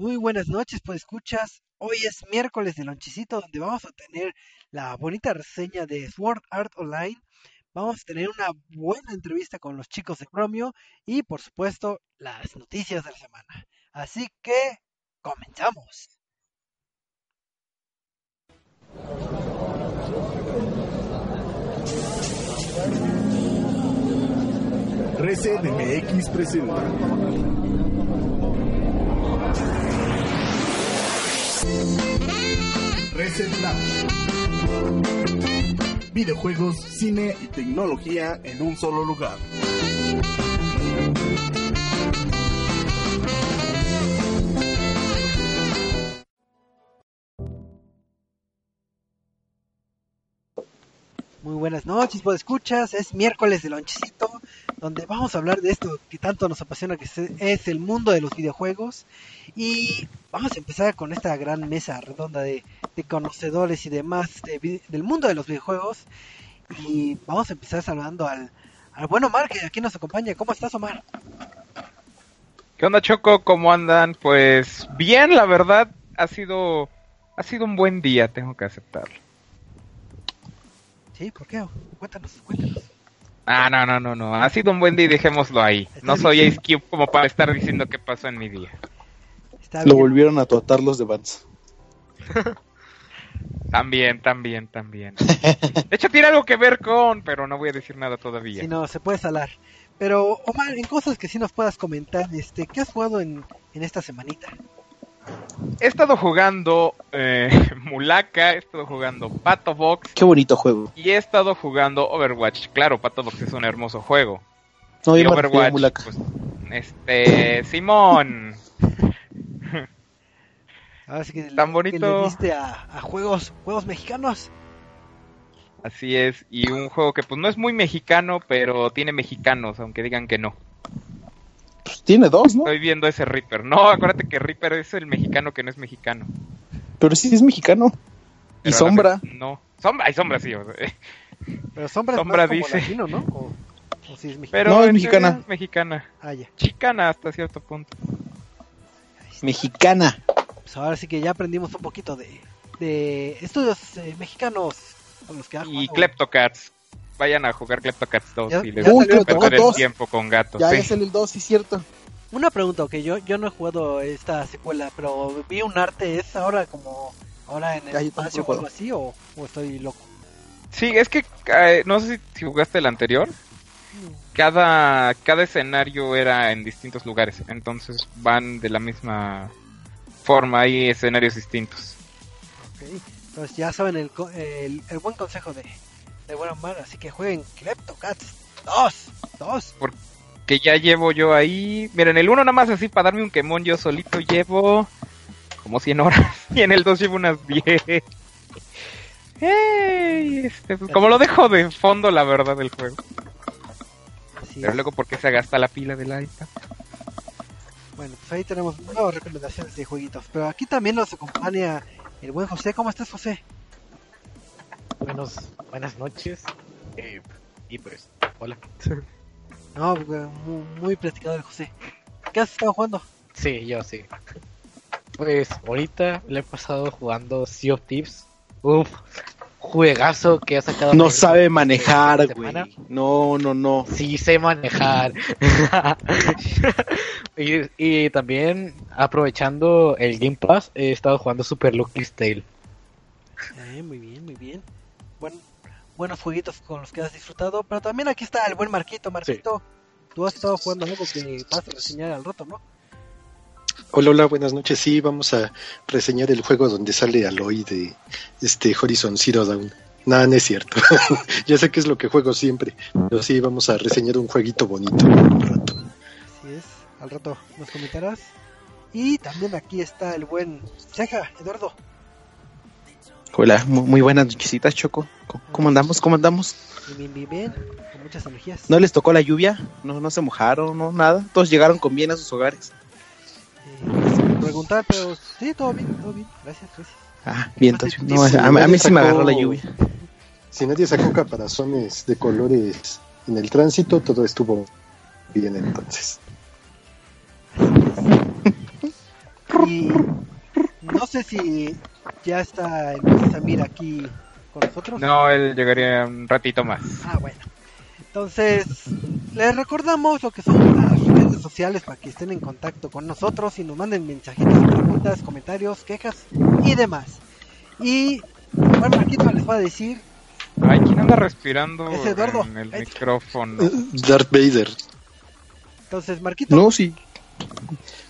Muy buenas noches, pues escuchas. Hoy es miércoles de lonchecito donde vamos a tener la bonita reseña de Sword Art Online. Vamos a tener una buena entrevista con los chicos de Chromio y por supuesto las noticias de la semana. Así que comenzamos. Reset presenta. Reset Lab. Videojuegos, cine y tecnología en un solo lugar. Muy buenas noches, pues escuchas. Es miércoles de lonchecito donde vamos a hablar de esto que tanto nos apasiona, que es el mundo de los videojuegos. Y vamos a empezar con esta gran mesa redonda de, conocedores y demás del mundo de los videojuegos. Y vamos a empezar saludando al, al buen Omar, que aquí nos acompaña. ¿Cómo estás, Omar? ¿Qué onda, Choco? ¿Cómo andan? Pues bien, la verdad, ha sido, ha sido un buen día, tengo que aceptarlo. Sí, ¿por qué? Cuéntanos, cuéntanos. Ah, no, no, no, no. Ha sido un buen día y dejémoslo ahí. No soy Ace Cube como para estar diciendo qué pasó en mi día. Lo volvieron a tratar los de Vance. también, también, también. De hecho, tiene algo que ver con, pero no voy a decir nada todavía. Sí, no, se puede salar. Pero, Omar, en cosas que sí nos puedas comentar, este, ¿qué has jugado en, en esta semanita? He estado jugando eh, Mulaka, he estado jugando Pato Box. Qué bonito juego. Y he estado jugando Overwatch. Claro, Pato Box es un hermoso juego. No, y Overwatch, Mulaka. Pues, este, Simón. Ahora sí que Tan bonito. le a, a, juegos, juegos mexicanos. Así es, y un juego que pues no es muy mexicano, pero tiene mexicanos, aunque digan que no. Pues, tiene dos, ¿no? Estoy viendo ese Reaper. No, acuérdate que Reaper es el mexicano que no es mexicano. Pero sí es mexicano. y Sombra. no. Sombra, hay Sombra sí. Pero Sombra, Sombra es dice. Latino, ¿no? O, sí es mexicana. Pero no, es mexicana. Es mexicana. Ah, ya. Chicana hasta cierto punto. Mexicana. Pues ahora sí que ya aprendimos un poquito de, de estudios eh, mexicanos con los que Y Kleptocats vayan a jugar Kleptocats 2 y les va a perder el tiempo con gatos. Ya es el 2, sí, cierto. Una pregunta, que yo, yo no he jugado esta secuela, pero vi un arte, ¿es ahora como ahora en el espacio o algo así o, estoy loco? Sí, es que eh, no sé si, jugaste el anterior. Cada, cada escenario era en distintos lugares, entonces van de la misma forma, hay escenarios distintos. Ok, entonces ya saben el, el, el buen consejo de, de buena mar, así que jueguen Kleptocats 2, 2. Porque ya llevo yo ahí, miren, el 1 nada más así para darme un quemón yo solito llevo como 100 horas y en el 2 llevo unas 10. Este, pues, como lo dejo de fondo la verdad del juego. Pero luego porque se gasta la pila del iPad. Bueno, pues ahí tenemos nuevas recomendaciones de jueguitos. Pero aquí también nos acompaña el buen José. ¿Cómo estás, José? Buenos, buenas noches. Eh, y pues, hola. No, muy, muy platicador José. ¿Qué has estado jugando? Sí, yo sí. Pues ahorita le he pasado jugando Sea of Thieves. Uf, juegazo que ha sacado. No sabe manejar, güey. No, no, no. Sí sé manejar. y, y, también aprovechando el Game Pass, he estado jugando Super Lucky's Tale. Eh, muy bien, muy bien buenos jueguitos con los que has disfrutado. Pero también aquí está el buen Marquito. Marquito, tú has estado jugando algo que vas a reseñar al rato, ¿no? Hola, hola, buenas noches. Sí, vamos a reseñar el juego donde sale Aloy de este Horizon Zero Dawn. Nada, no es cierto. ya sé que es lo que juego siempre. Pero sí, vamos a reseñar un jueguito bonito al rato. Así es, al rato nos comentarás. Y también aquí está el buen Ceja, Eduardo. Hola, muy, buenas nochecitas, Choco. ¿Cómo andamos? ¿Cómo andamos? Bien, bien, bien, con muchas energías. ¿No les tocó la lluvia? ¿No, no se mojaron? ¿No? Nada. ¿Todos llegaron con bien a sus hogares? Eh, preguntar, pero sí, todo bien, todo bien. Gracias, gracias. Ah, bien, entonces. No, a, mí sí me agarró la lluvia. Si nadie sacó caparazones de colores en el tránsito, todo estuvo bien entonces. Y no sé si ya está el Samir aquí con nosotros. No, él llegaría un ratito más. Ah, bueno. Entonces, les recordamos lo que son las redes sociales para que estén en contacto con nosotros y nos manden mensajitos, preguntas, comentarios, quejas y demás. Y, bueno, Marquito les va a decir, Ay, ¿quién anda respirando Es Eduardo. en el micrófono? Darth Vader. entonces, Marquito, No, sí.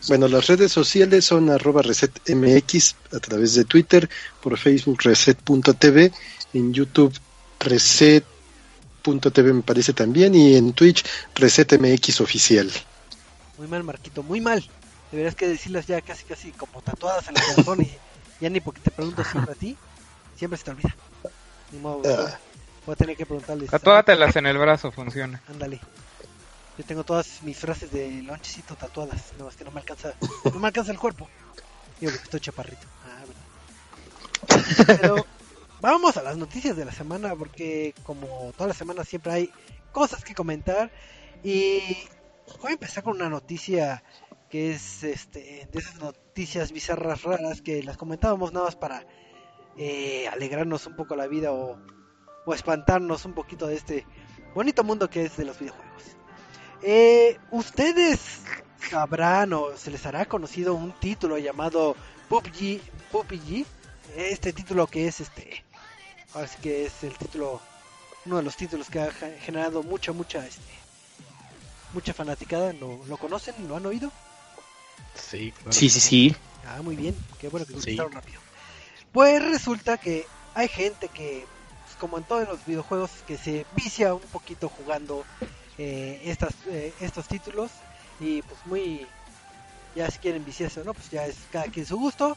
Bueno, las redes sociales son arroba resetmx a través de Twitter, por Facebook reset.tv, en YouTube reset.tv me parece también y en Twitch resetmx oficial. muy mal, Marquito, muy mal. Deberías que decirlas ya casi, casi como tatuadas en el corazón y ya ni porque te pregunto siempre a ti, siempre se te olvida. Ni modo, Ah. voy a tener que preguntarles. Tatuátelas en el brazo, funciona. Ándale. Yo tengo todas mis frases de lonchecito tatuadas, no es que no me alcanza, no me alcanza el cuerpo. Digo que estoy chaparrito. Ah, bueno. Pero vamos a las noticias de la semana porque como toda la semana siempre hay cosas que comentar y voy a empezar con una noticia que es este de esas noticias bizarras raras que las comentábamos nada más para eh, alegrarnos un poco la vida o, o espantarnos un poquito de este bonito mundo que es de los videojuegos. Eh, Ustedes sabrán o se les hará conocido un título llamado PUBG, PUBG, este título que es este, ahora sí que es el título, uno de los títulos que ha ge- generado mucha, mucha, este, mucha fanaticada. ¿Lo, lo conocen? ¿Lo han oído? Sí, claro. Sí, sí, sí. Ah, muy bien, qué bueno que Sí. contestaron rápido. Pues resulta que hay gente que, pues, como en todos los videojuegos, que se vicia un poquito jugando eh, eh, estos títulos y pues muy, ya si quieren viciarse o no, pues ya es cada quien su gusto.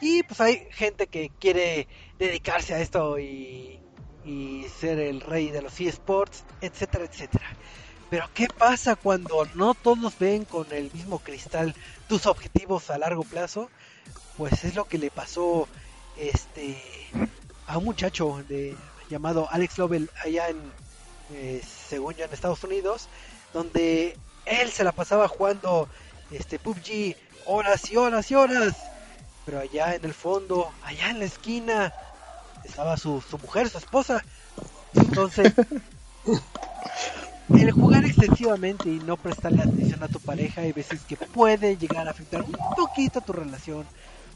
Y pues hay gente que quiere dedicarse a esto y, y ser el rey de los eSports, etcétera, etcétera. Pero ¿qué pasa cuando no todos ven con el mismo cristal tus objetivos a largo plazo? Pues es lo que le pasó este a un muchacho de llamado Alex Lovell allá en eh, según yo en Estados Unidos, donde él se la pasaba jugando este PUBG horas y horas y horas, pero allá en el fondo, allá en la esquina estaba su, su mujer, su esposa. Entonces, el jugar excesivamente y no prestarle atención a tu pareja hay veces que puede llegar a afectar un poquito tu relación,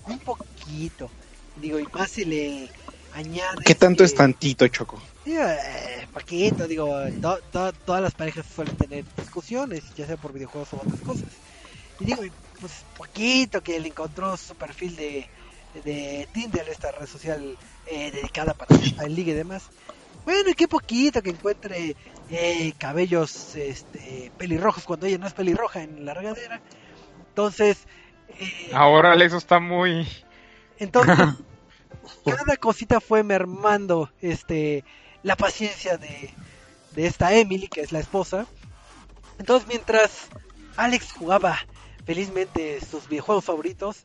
un poquito. Digo, y más si le añades ¿Qué tanto que- es tantito, Choco? Digo, eh, poquito, digo, to- to- todas las parejas suelen tener discusiones, ya sea por videojuegos o otras cosas. Y digo, pues poquito que le encontró su perfil de, de Tinder, esta red social eh, dedicada para el ligue y demás. Bueno, y qué poquito que encuentre eh, cabellos este, pelirrojos cuando ella no es pelirroja en la regadera. Entonces, eh, Ahora eso está muy... entonces, cada cosita fue mermando este la paciencia de, de esta Emily, que es la esposa. Entonces, mientras Alex jugaba felizmente sus videojuegos favoritos,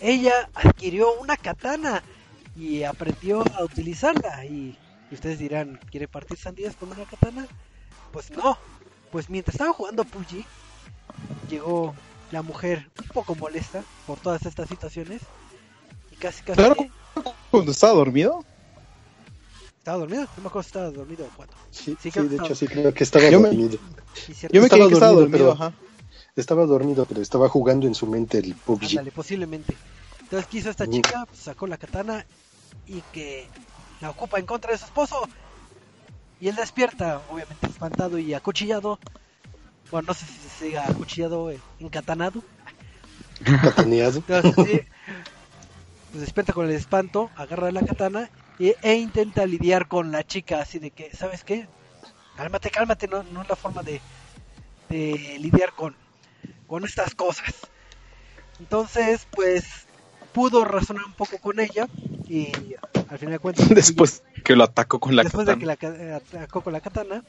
ella adquirió una katana y aprendió a utilizarla. Y, y ustedes dirán, ¿quiere partir sandías con una katana? Pues no. Pues mientras estaba jugando PUBG, llegó la mujer un poco molesta por todas estas situaciones. Y casi, casi... Claro. ¿Cuando estaba dormido? ¿Estaba dormido? No me acuerdo si estaba dormido o cuándo. Sí, Sí, sí, creo que de estaba- hecho sí creo que estaba Yo me- dormido. Sí. Yo me Estaba creí que estaba dormido, dormido, pero- ajá. Estaba dormido, pero estaba jugando en su mente el PUBG. Ándale, posiblemente. Entonces, ¿qué hizo esta Mm. chica? Pues, sacó la katana y que la ocupa en contra de su esposo. Y él despierta, obviamente espantado y acuchillado. Bueno, no sé si se diga acuchillado, eh, encatanado. Cataneado. Entonces, sí, pues despierta con el espanto, agarra la katana y, e intenta lidiar con la chica, así de que, ¿sabes qué? Cálmate, cálmate, no, no es la forma de, de lidiar con, con estas cosas. Entonces, pues, pudo razonar un poco con ella y al final de cuentas... Después que lo atacó con la después de katana. que la ca- atacó con la katana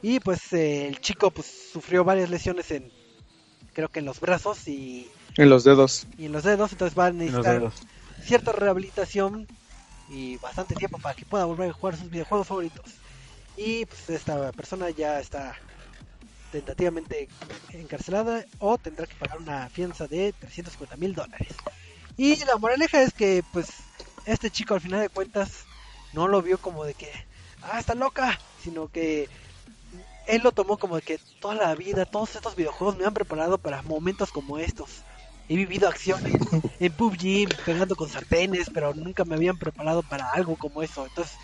y pues eh, el chico pues sufrió varias lesiones en creo que en los brazos y, En los dedos. y en los dedos entonces va a En los necesitar dedos. Cierta rehabilitación y bastante tiempo para que pueda volver a jugar sus videojuegos favoritos y pues esta persona ya está tentativamente encarcelada o tendrá que pagar una fianza de 350 mil dólares Y la moraleja es que, pues, este chico al final de cuentas no lo vio como de que, ah, está loca, sino que él lo tomó como de que toda la vida, todos estos videojuegos me han preparado para momentos como estos. He vivido acciones en PUBG pegando con sartenes, pero nunca me habían preparado para algo como eso. Entonces,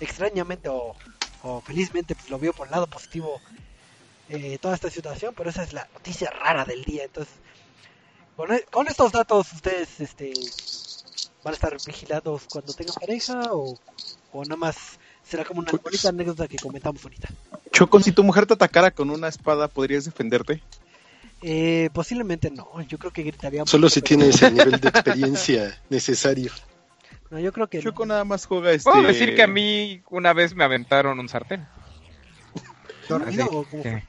extrañamente o, o felizmente, pues lo vio por el lado positivo eh, toda esta situación, pero esa es la noticia rara del día. Entonces, con, e- con estos datos, ustedes este, van a estar vigilados cuando tengan pareja o, o nada más será como una bonita anécdota que comentamos ahorita. Choco, si tu mujer te atacara con una espada, ¿podrías defenderte? Eh, posiblemente no, yo creo que gritaría. Solo mucho, si pero- tienes el nivel de experiencia necesario. No, yo creo que Choco no. nada más juega este... Puedo decir que a mí una vez me aventaron un sartén. ¿Dormido Así o cómo fue?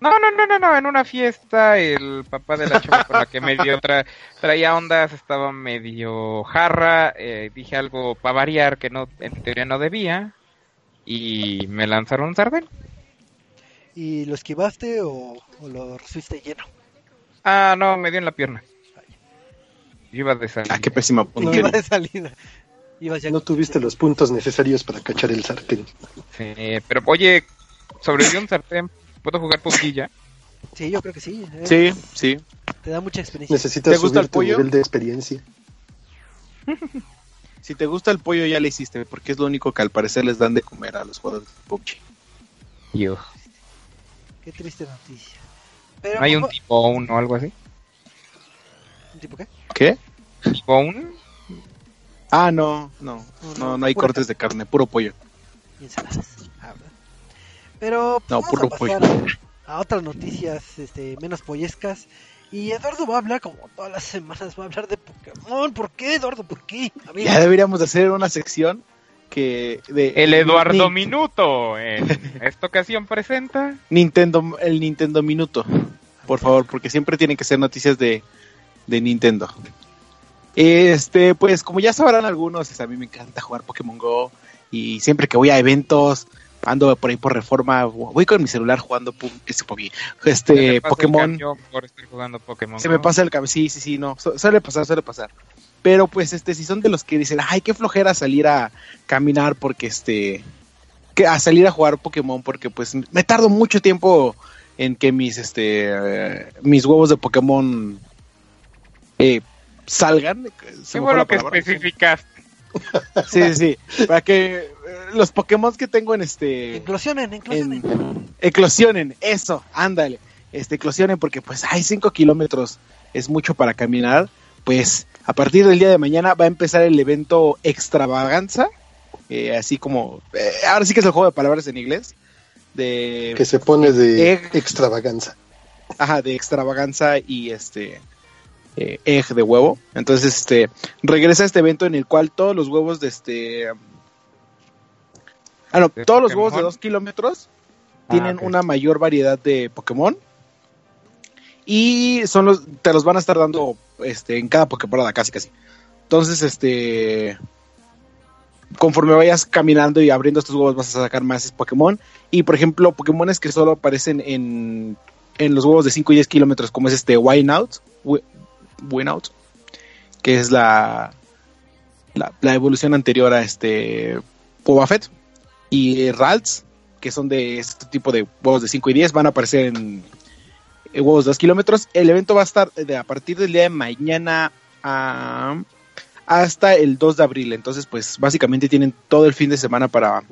No, no, no, no, no, en una fiesta el papá de la chava con la que medio tra- traía ondas estaba medio jarra, eh, dije algo para variar que no, en teoría no debía y me lanzaron un sartén. ¿Y lo esquivaste o, o lo recibiste lleno? Ah, no, me dio en la pierna. Yo iba de salida. Ah, qué pésima Iba puntería. de salida. Ya No tuviste los puntos necesarios para cachar el sartén. Sí, pero oye, sobrevivió un sartén, ¿puedo jugar ya? Sí, yo creo que sí. eh, Sí, sí. Te da mucha experiencia. Necesitas ¿Te gusta subir el tu pollo? nivel de experiencia. Si te gusta el pollo, ya le hiciste, porque es lo único que al parecer les dan de comer a los jugadores de PUBG. Yo. Qué triste noticia. Pero, ¿No hay un ¿cómo- tipo 1 o algo así? ¿Un tipo qué? ¿Qué? ¿Tipo 1? Ah, no, no, no, no hay cortes de carne, puro pollo. y ensaladas. Ah. Pero pues, No, vamos puro a pasar a, a otras noticias este, menos pollescas. Y Eduardo va a hablar, como todas las semanas, va a hablar de Pokémon. ¿Por qué, Eduardo? ¿Por qué? Ya deberíamos de hacer una sección que de El Eduardo Ni- Minuto en esta ocasión presenta. Nintendo, el Nintendo Minuto, por favor, porque siempre tienen que ser noticias de, de Nintendo. Este, pues como ya sabrán algunos, a mí me encanta jugar Pokémon Go y siempre que voy a eventos, ando por ahí por reforma, voy con mi celular jugando este, Poké- Se este me pasa el Pokémon. Por estar jugando Pokémon. Se me pasa el cabello, sí, sí, sí, no, su- suele pasar, suele pasar. Pero pues este, si son de los que dicen, ay, qué flojera salir a caminar porque este, que a salir a jugar Pokémon porque pues me tardo mucho tiempo en que mis, este, eh, mis huevos de Pokémon eh, salgan. Qué fue bueno que palabra. especificaste. Sí, sí, sí, para que eh, los Pokémon que tengo en este inclusionen, inclusionen. en- eclosionen, eso, ándale, este, eclosionen porque pues hay 5 kilómetros, es mucho para caminar, pues a partir del día de mañana va a empezar el evento extravaganza, eh, así como, eh, ahora sí que es el juego de palabras en inglés, de, Que se pone de Egg. extravaganza. ajá, de extravaganza y este, eh, egg de huevo, entonces este, regresa este evento en el cual todos los huevos de este, ah no, ¿De todos los huevos de? 2 kilómetros Ah, tienen una mayor variedad de Pokémon y son los te los van a estar dando este en cada Pokémon casi casi. Entonces, este conforme vayas caminando y abriendo estos huevos vas a sacar más Pokémon y por ejemplo, Pokémones que solo aparecen en en los huevos de 5 y 10 kilómetros como es este Wynout, Wi- Wynout, que es la, la evolución anterior a este Boba Fett y Ralts que son de este tipo de huevos de 5 y 10, van a aparecer en huevos de 2 kilómetros. El evento va a estar de, a partir del día de mañana a- hasta el 2 de abril. Entonces, pues básicamente tienen todo el fin de semana para...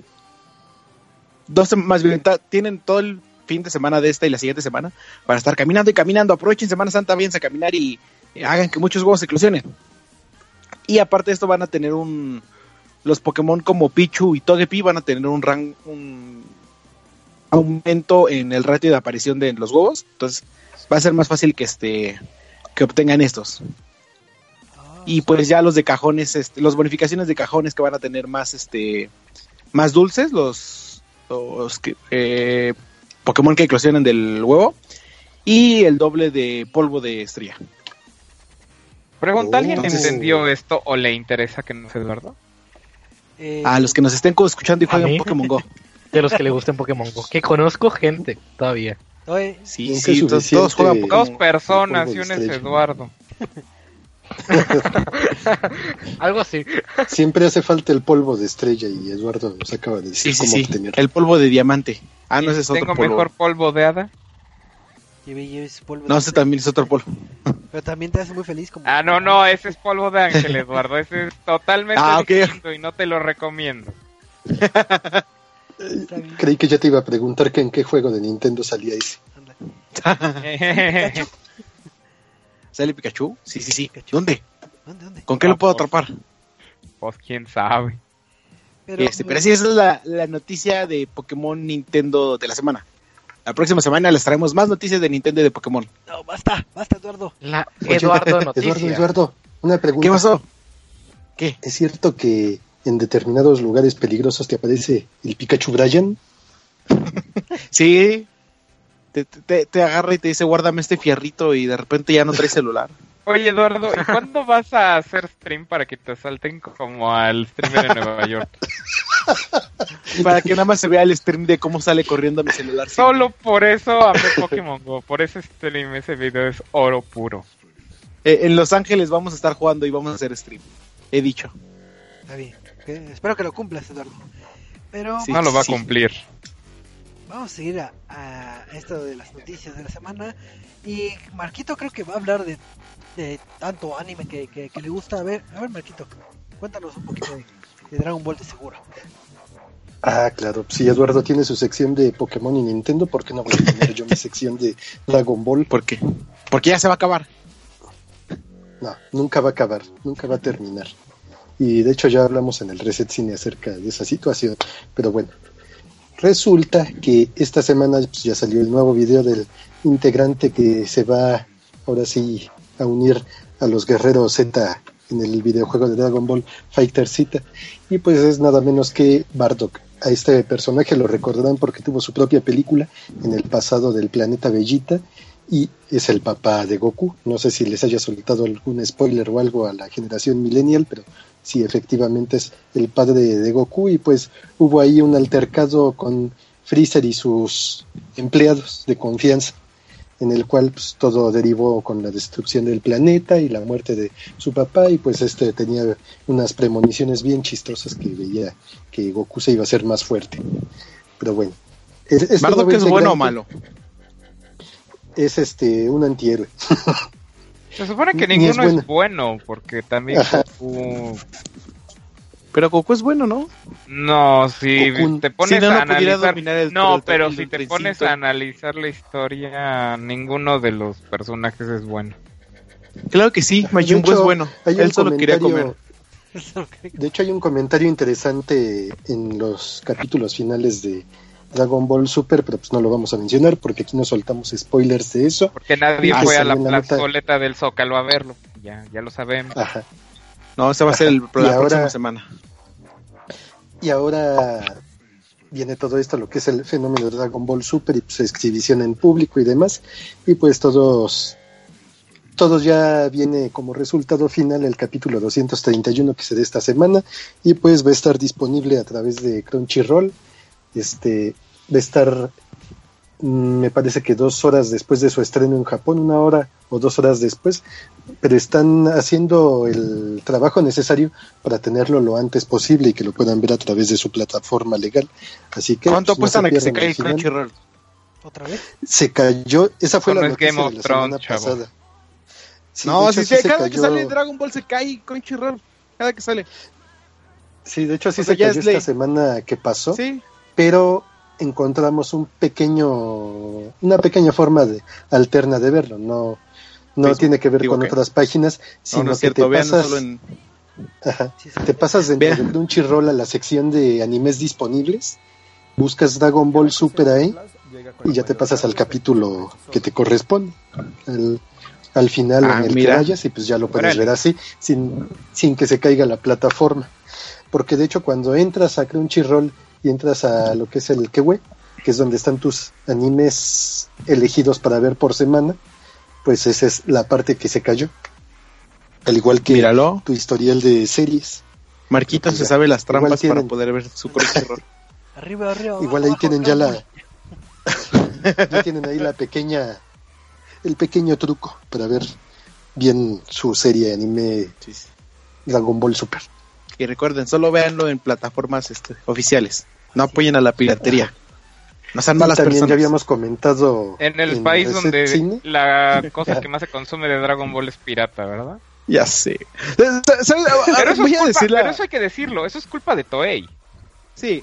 Dos, más bien, tienen todo el fin de semana de esta y la siguiente semana para estar caminando y caminando. Aprovechen Semana Santa, váyanse a caminar y eh, hagan que muchos huevos se eclosionen. Y aparte de esto van a tener un... Los Pokémon como Pichu y Togepi van a tener un rank... Un, aumento en el ratio de aparición de los huevos. Entonces va a ser más fácil que este que obtengan estos. Ah, Y pues ya los de cajones, este, los bonificaciones de cajones que van a tener más este más dulces, los, los que, eh, Pokémon que eclosionan del huevo. Y el doble de polvo de estrella. Pregunta, ¿alguien Entonces- entendió esto o le interesa que no sea Eduardo? eh, A los que nos estén escuchando y ¿A juegan? Pokémon Go. De los que le gusten Pokémon Go. Que conozco gente todavía. oye, Sí, sí, todos, juegan Pokémon. Dos personas y uno es. Eduardo. Algo así. Siempre hace falta el polvo de estrella y Eduardo nos acaba de decir sí, cómo sí. obtenerlo. El polvo de diamante. Ah, no, ese es otro Tengo polvo. mejor polvo de hada. Lleve, lleve su polvo. No, de- ese también es otro polvo. Pero también te hace muy feliz como... Ah, no, no, ese es polvo de ángel, Eduardo. Ese es totalmente Ah, ok. distinto y no te lo recomiendo. Creí que ya te iba a preguntar que en qué juego de Nintendo salía ese. ¿Sale Pikachu? Sí, sí, sí. Pikachu. ¿Dónde? ¿Dónde, dónde? ¿Con qué lo puedo atrapar? pues quién sabe. Pero, Este, pero sí, esa es la, la noticia de Pokémon Nintendo de la semana. La próxima semana les traemos más noticias de Nintendo y de Pokémon. No, basta, basta, Eduardo. La Oye, Eduardo. Eduardo, Eduardo, una pregunta. ¿Qué pasó? ¿Qué? ¿Es cierto que en determinados lugares peligrosos te aparece el Pikachu Brian? Sí. Te, te- te agarra y te dice, guárdame este fierrito y de repente ya no trae celular. Oye, Eduardo, ¿y cuándo vas a hacer stream para que te salten como al streamer en Nueva York? Para que nada más se vea el stream de cómo sale corriendo mi celular. Sí. Solo por eso amé Pokémon Go. Por ese stream, ese video es oro puro. Eh, en Los Ángeles vamos a estar jugando y vamos a hacer stream. He dicho. Está bien. Espero que lo cumplas, Eduardo. Pero Sí. No lo va a cumplir. vamos a seguir a, a esto de las noticias de la semana. Y Marquito creo que va a hablar de, de tanto anime que, que- que le gusta. A ver, a ver, Marquito, cuéntanos un poquito de, de Dragon Ball de seguro. Ah, claro. Si Eduardo tiene su sección de Pokémon y Nintendo, ¿por qué no voy a tener yo mi sección de Dragon Ball? ¿Por qué? Porque ya se va a acabar. No, nunca va a acabar, nunca va a terminar. Y de hecho ya hablamos en el Reset Cine acerca de esa situación. Pero bueno, resulta que esta semana pues, ya salió el nuevo video del integrante que se va ahora sí a unir a los guerreros Z en el videojuego de Dragon Ball Fighter Z. Y pues es nada menos que Bardock. A este personaje lo recordarán porque tuvo su propia película en el pasado del planeta Bellita y es el papá de Goku. No sé si les haya soltado algún spoiler o algo a la generación millennial, pero sí, efectivamente es el padre de Goku y pues hubo ahí un altercado con Freezer y sus empleados de confianza, en el cual pues, todo derivó con la destrucción del planeta y la muerte de su papá y pues este tenía unas premoniciones bien chistosas que veía que Goku se iba a hacer más fuerte. Pero bueno. es- ¿Bardock nuevo es bueno o malo? Es este un antihéroe. Se supone que Ni es ninguno es, bueno, porque también Ajá. Goku... Pero Goku es bueno, ¿no? No, si Goku- te pones Si no, no a analizar... el- No, el- pero el si te pones a analizar la historia, ninguno de los personajes es bueno. Claro que sí, Majin Buu es bueno. Él solo quería comer. De hecho, hay un comentario interesante en los capítulos finales de Dragon Ball Super, pero pues no lo vamos a mencionar porque aquí no soltamos spoilers de eso. Porque nadie fue a la la plazoleta del Zócalo a verlo. Ya, ya lo sabemos. Ajá. No, ese va a ser el, la Y ahora- próxima semana. Y ahora viene todo esto, lo que es el fenómeno de Dragon Ball Super y pues exhibición en público y demás. Y pues todos, todos ya viene como resultado final el capítulo 231 que se dé esta semana y pues va a estar disponible a través de Crunchyroll. Este va a estar, mm, me parece que dos horas después de su estreno en Japón, una hora o dos horas después, pero están haciendo el trabajo necesario para tenerlo lo antes posible y que lo puedan ver a través de su plataforma legal. Así que ¿Cuánto pues, no apuestan a que se caiga el. Crunchyroll? ¿Otra vez? Se cayó, esa fue la noticia Game de la semana chavo. pasada. Sí, de no, hecho, si sí se- cada que cayó- sale Dragon Ball se cae Crunchyroll. Cada que sale. Sí, de hecho sí o sea, se cayó es esta ley. semana que pasó, Sí. Pero encontramos un pequeño, una pequeña forma de alterna de verlo. No, no Facebook, tiene que ver con que- otras páginas, sino No, no es que cierto. te pasas, solo en. ajá, te pasas dentro de Crunchyroll a la sección de animes disponibles, buscas Dragon Ball Super ahí y ya te pasas al capítulo que te corresponde. Al, al final Ah, en el mira. que vayas y pues ya lo puedes Órale. ver así, sin, sin que se caiga la plataforma. Porque de hecho cuando entras a Crunchyroll y entras a lo que es el Kewe, que es donde están tus animes elegidos para ver por semana, pues esa es la parte que se cayó. Al igual que Míralo. tu historial de series. Marquito se sabe las trampas para poder ver su Crunchyroll. Arriba, arriba. Igual abajo, ahí abajo, tienen ya la ya tienen ahí la pequeña el pequeño truco para ver bien su serie anime Sí, sí. Dragon Ball Super. Y recuerden, solo véanlo en plataformas este, oficiales. No apoyen a la piratería. No sean malas también personas. ya habíamos comentado En el país donde Cine, la cosa que más se consume de Dragon Ball es pirata, ¿verdad? Ya sé. Pero eso, Voy a pero eso hay que decirlo, eso es culpa de Toei. Sí,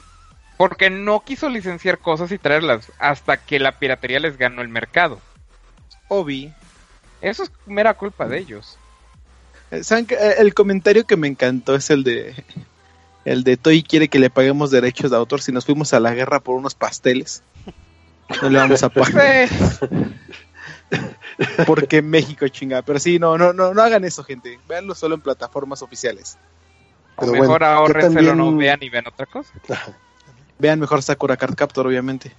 Porque no quiso licenciar cosas y traerlas hasta que la piratería les ganó el mercado. Obi. Eso es mera culpa de ellos. Eh. Eh, El comentario que me encantó es el de el de Toy quiere que le paguemos derechos de autor si nos fuimos a la guerra por unos pasteles. No le vamos a pagar porque México chinga. Pero sí, no, no, no, no hagan eso, gente. Véanlo solo en plataformas oficiales. o Pero mejor bueno, ahorrenselo, no también- vean y vean otra cosa. Vean mejor Sakura Card Captor, obviamente.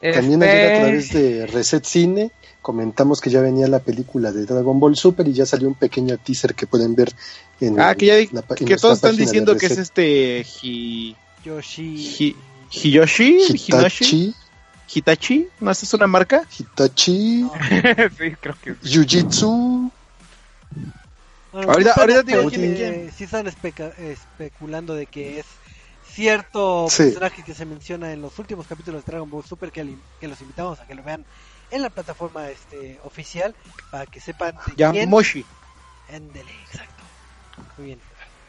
También Este, ayer a través de Reset Cine comentamos que ya venía la película de Dragon Ball Super y ya salió un pequeño teaser que pueden ver en Ah, que ya di- la en que todos están diciendo que es este Hi, Yoshi. Hi- Hiyoshi, Hinoshi, Hitachi, Hitachi, ¿no esa es una marca? Hitachi, No. sí, creo que sí. Jiu-Jitsu, Bueno, Ahorita- ahorita digo quién quién. sí están especa- especulando de que es cierto Sí. personaje que se menciona en los últimos capítulos de Dragon Ball Super que, que los invitamos a que lo vean en la plataforma este oficial para que sepan de quién. Yamoshi. Éndele, exacto. Muy bien.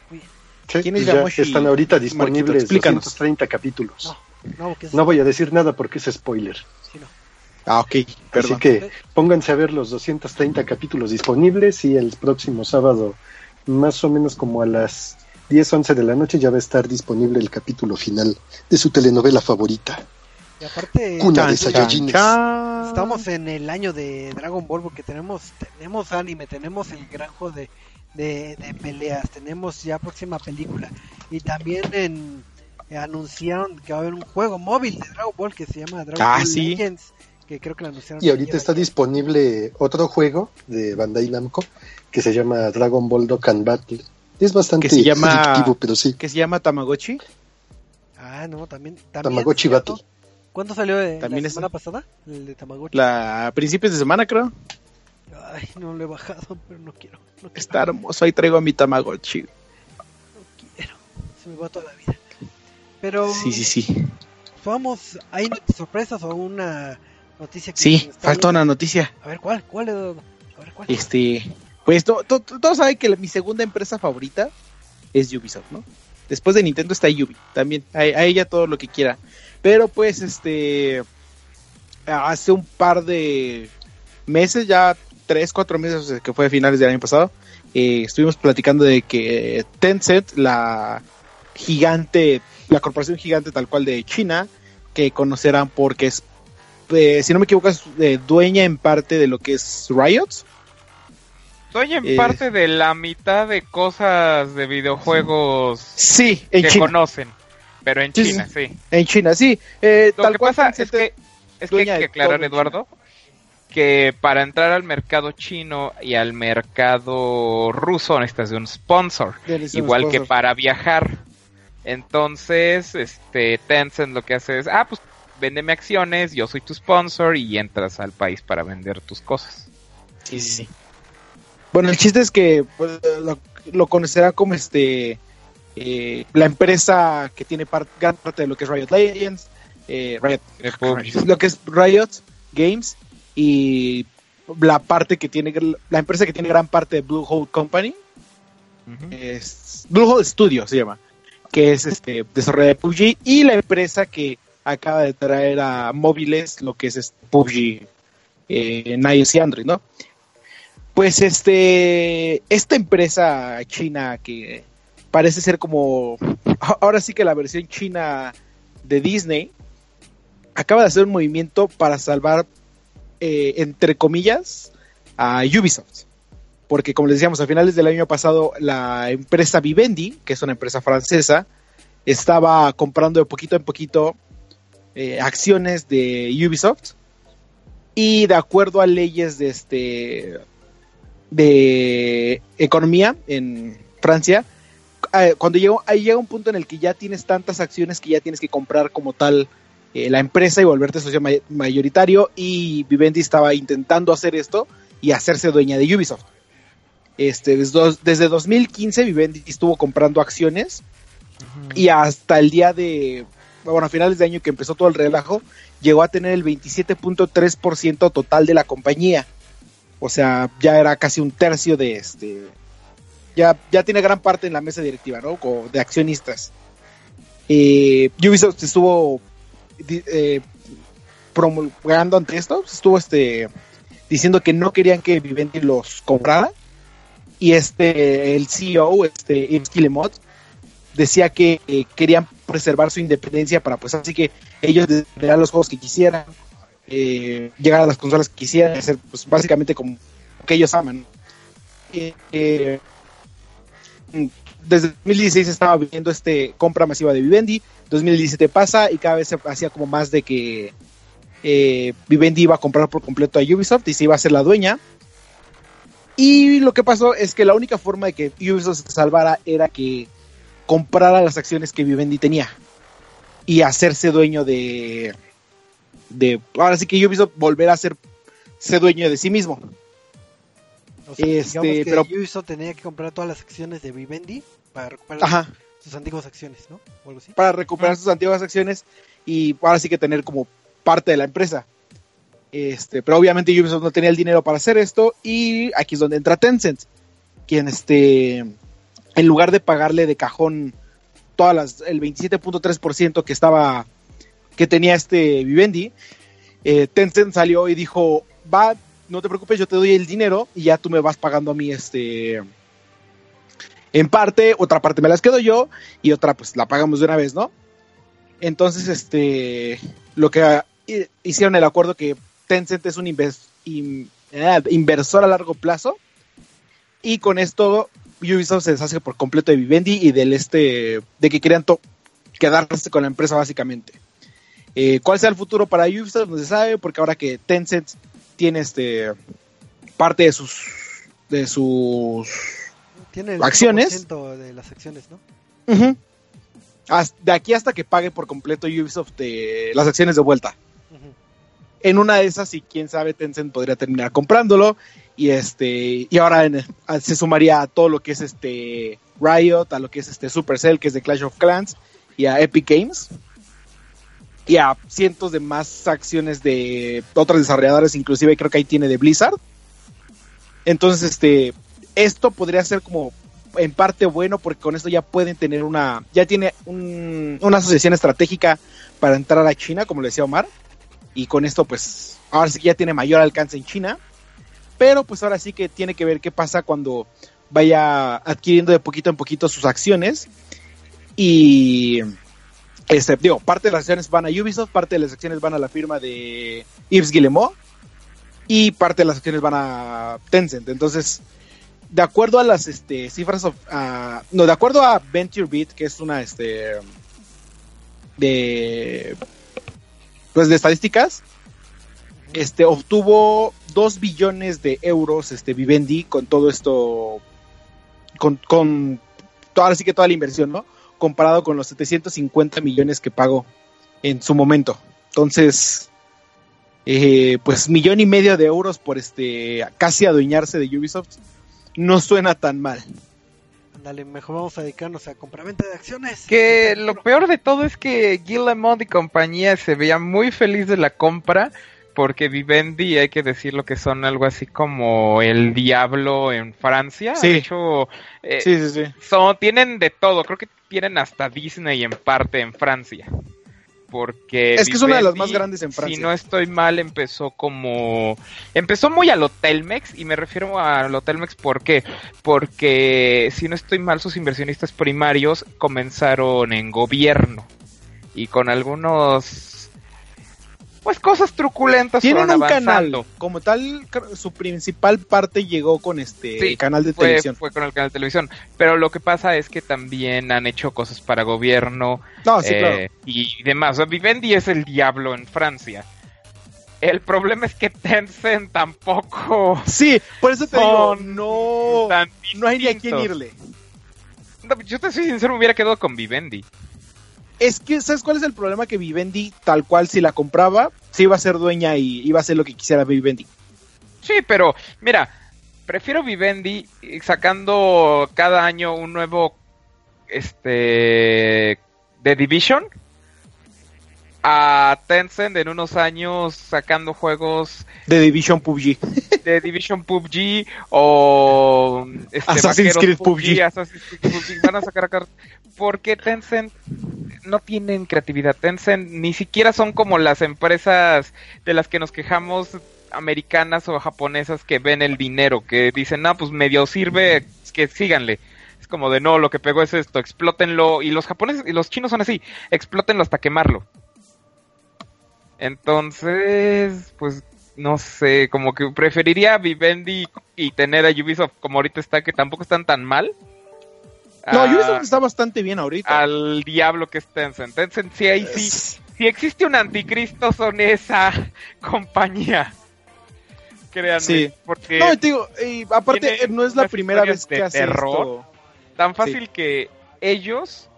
Muy bien. Sí, ¿Quién es ya Yamoshi? están ahorita disponibles explícanos. 230 capítulos. No, no, es- No voy a decir nada porque es spoiler. sí, no. Ah, ok, perdón. Así que pónganse a ver los 230 capítulos disponibles y el próximo sábado, más o menos como a las 10, 11 de la noche, ya va a estar disponible el capítulo final de su telenovela favorita, Y aparte, Cuna de Saiyajines. estamos en el año de Dragon Ball porque tenemos tenemos anime, tenemos el gran juego de, de, de peleas, tenemos ya próxima película y también en, eh, anunciaron que va a haber un juego móvil de Dragon Ball que se llama Dragon Ah, Ball sí. Legends, que creo que lo anunciaron. Y ahorita está disponible otro juego de Bandai Namco que se llama Dragon Ball Dokkan Battle. Es bastante Que se llama- pero sí. que se llama Tamagotchi. Ah, no, también. también Tamagotchi. Battle. ¿Cuándo salió de También la es- semana pasada? El de Tamagotchi. La, a principios de semana, creo. Ay, no lo he bajado, pero no quiero. No quiero. Está hermoso. Ahí traigo a mi Tamagotchi. No quiero. Se me va toda la vida. Pero Sí, sí, sí. vamos, ¿hay sorpresas o una noticia que Sí, falta una noticia. A ver, ¿cuál? ¿Cuál? A ver, ¿cuál? Este, pues to- to- to- todos saben que mi segunda empresa favorita es Ubisoft, ¿no? Después de Nintendo está Ubi, también, a, a ella todo lo que quiera. Pero pues, este, hace un par de meses, ya tres, cuatro meses, que fue a finales del año pasado, eh, estuvimos platicando de que Tencent, la gigante, la corporación gigante tal cual de China, que conocerán porque es, eh, si no me equivoco, es eh, dueña en parte de lo que es Riot. Soy en parte de la mitad de cosas de videojuegos Sí, en que China. conocen. Pero en Sí, China, sí. En China, sí. Eh, Lo tal que cual pasa es que, es que hay que aclarar, Eduardo, que para entrar al mercado chino y al mercado ruso necesitas de un sponsor. un igual que para viajar. Entonces, este Tencent lo que hace es, ah, pues véndeme acciones, yo soy tu sponsor y entras al país para vender tus cosas. Sí, sí, sí. Bueno, el chiste es que pues, lo, lo conocerá como este eh, la empresa que tiene gran parte de lo que es Riot Legends, eh, Riot, PUBG. lo que es Riot Games y la parte que tiene la empresa que tiene gran parte de Bluehole Company Ujú. es Bluehole Studio se llama, que es este desarrollo de PUBG y la empresa que acaba de traer a móviles lo que es este PUBG eh, en iOS y Android, ¿no? Pues este esta empresa china que parece ser como ahora sí que la versión china de Disney acaba de hacer un movimiento para salvar eh, entre comillas a Ubisoft. Porque como les decíamos a finales del año pasado la empresa Vivendi que es una empresa francesa estaba comprando de poquito en poquito eh, acciones de Ubisoft. Y de acuerdo a leyes de este de economía en Francia eh, cuando llega, ahí llega un punto en el que ya tienes tantas acciones que ya tienes que comprar como tal eh, la empresa y volverte socio may- mayoritario y Vivendi estaba intentando hacer esto y hacerse dueña de Ubisoft. Este, desde, desde 2015 Vivendi estuvo comprando acciones y hasta el día de, bueno, a finales de año que empezó todo el relajo, llegó a tener el 27.3% total de la compañía. O sea, ya era casi un tercio de este. Ya, ya tiene gran parte en la mesa directiva, ¿no? De accionistas. Eh, Ubisoft estuvo eh, promulgando ante esto, estuvo este diciendo que no querían que Vivendi los comprara. Y este, el CEO, este, Yves decía que eh, querían preservar su independencia para pues así que ellos desarrollar los juegos que quisieran, eh, llegar a las consolas que quisieran, hacer pues básicamente como que ellos aman. Eh, desde 2016 estaba viendo este compra masiva de Vivendi, 2017 pasa y cada vez se hacía como más de que eh, Vivendi iba a comprar por completo a Ubisoft y se iba a ser la dueña. Y lo que pasó es que la única forma de que Ubisoft se salvara era que comprara las acciones que Vivendi tenía y hacerse dueño de, de ahora sí que Ubisoft volver a ser, ser dueño de sí mismo. O sea, Este, que pero- Ubisoft tenía que comprar todas las acciones de Vivendi para recuperar Ajá, sus antiguas acciones, ¿no? O algo así. para recuperar sus antiguas acciones y ahora sí que tener como parte de la empresa. Este, pero obviamente Ubisoft no tenía el dinero para hacer esto y aquí es donde entra Tencent, quien este, en lugar de pagarle de cajón todas las, el 27.3% que estaba, que tenía este Vivendi, eh, Tencent salió y dijo, va, no te preocupes, yo te doy el dinero y ya tú me vas pagando a mí este, en parte, otra parte me las quedo yo y otra pues la pagamos de una vez, ¿no? Entonces, este, lo que hi- hicieron el acuerdo que Tencent es un eh, inversor a largo plazo y con esto Ubisoft se deshace por completo de Vivendi y del este, de que querían quedarse con la empresa básicamente. Eh, ¿Cuál sea el futuro para Ubisoft? No se sabe porque ahora que Tencent tiene este parte de sus de sus Tiene el acciones. 5% de las acciones, ¿no? De aquí hasta que pague por completo Ubisoft eh, las acciones de vuelta. En una de esas, y quién sabe, Tencent podría terminar comprándolo. Y este y ahora en- a- se sumaría a todo lo que es este Riot, a lo que es este Supercell, que es de Clash of Clans, y a Epic Games. Y a cientos de más acciones de otras desarrolladoras, inclusive creo que ahí tiene de Blizzard. Entonces, este, esto podría ser como en parte bueno porque con esto ya pueden tener una, ya tiene un- una asociación estratégica para entrar a China, como le decía Omar, y con esto pues ahora sí que ya tiene mayor alcance en China, pero pues ahora sí que tiene que ver qué pasa cuando vaya adquiriendo de poquito en poquito sus acciones y este, digo, parte de las acciones van a Ubisoft, parte de las acciones van a la firma de Yves Guillemot y parte de las acciones van a Tencent, entonces de acuerdo a las este, cifras, of- no, de acuerdo a VentureBeat, que es una este de pues de estadísticas, este obtuvo 2 billones de euros este Vivendi con todo esto con, con toda, que toda la inversión, ¿no? Comparado con los 750 millones que pagó en su momento. Entonces, eh, pues millón y medio de euros por este casi adueñarse de Ubisoft no suena tan mal. Ándale, mejor vamos a dedicarnos a compraventa de acciones. Que lo peor de todo es que Guillemot y compañía se veía muy feliz de la compra porque Vivendi, hay que decirlo que son algo así como el diablo en Francia. Sí. De hecho, eh, Sí, sí, sí. son, tienen de todo, creo que tienen hasta Disney en parte en Francia. Porque Es que es una de las más grandes en Francia. Si no estoy mal, empezó como. Empezó muy al Hotelmex, y me refiero al Hotelmex ¿por qué? Porque si no estoy mal, sus inversionistas primarios comenzaron en gobierno. Y con algunos. Pues cosas truculentas Tienen un avanzando. canal, como tal, su principal parte llegó con este Sí, canal de fue, televisión. fue con el canal de televisión. Pero lo que pasa es que también han hecho cosas para gobierno No, sí, eh, claro. y demás. O sea, Vivendi es el diablo en Francia. El problema es que Tencent tampoco Sí, por eso te digo, no, no hay ni a quién irle. No, yo te soy sincero, me hubiera quedado con Vivendi. Es que, ¿sabes cuál es el problema? Que Vivendi, tal cual, si la compraba, se iba a ser dueña y iba a hacer lo que quisiera Vivendi. Sí, pero mira, prefiero Vivendi sacando cada año un nuevo este de Division a Tencent en unos años sacando juegos De Division PUBG. de Division PUBG o este, Assassin's Creed PUBG. Assassin's Creed PUBG. Van a sacar acá porque Tencent no tienen creatividad. Tencent ni siquiera son como las empresas de las que nos quejamos americanas o japonesas que ven el dinero, que dicen, no, pues medio sirve, que síganle. Es como de, no, lo que pegó es esto, explótenlo. Y los japoneses y los chinos son así, explótenlo hasta quemarlo. Entonces, pues no sé, como que preferiría Vivendi y tener a Ubisoft como ahorita está, que tampoco están tan mal. No, a- Ubisoft está bastante bien ahorita. al diablo que es Tencent. Tencent sí, ahí sí. Si existe un anticristo, son esa compañía. Créanme. Sí. Porque No, te digo, y aparte no es la primera vez que hace terror. esto. tan fácil que ellos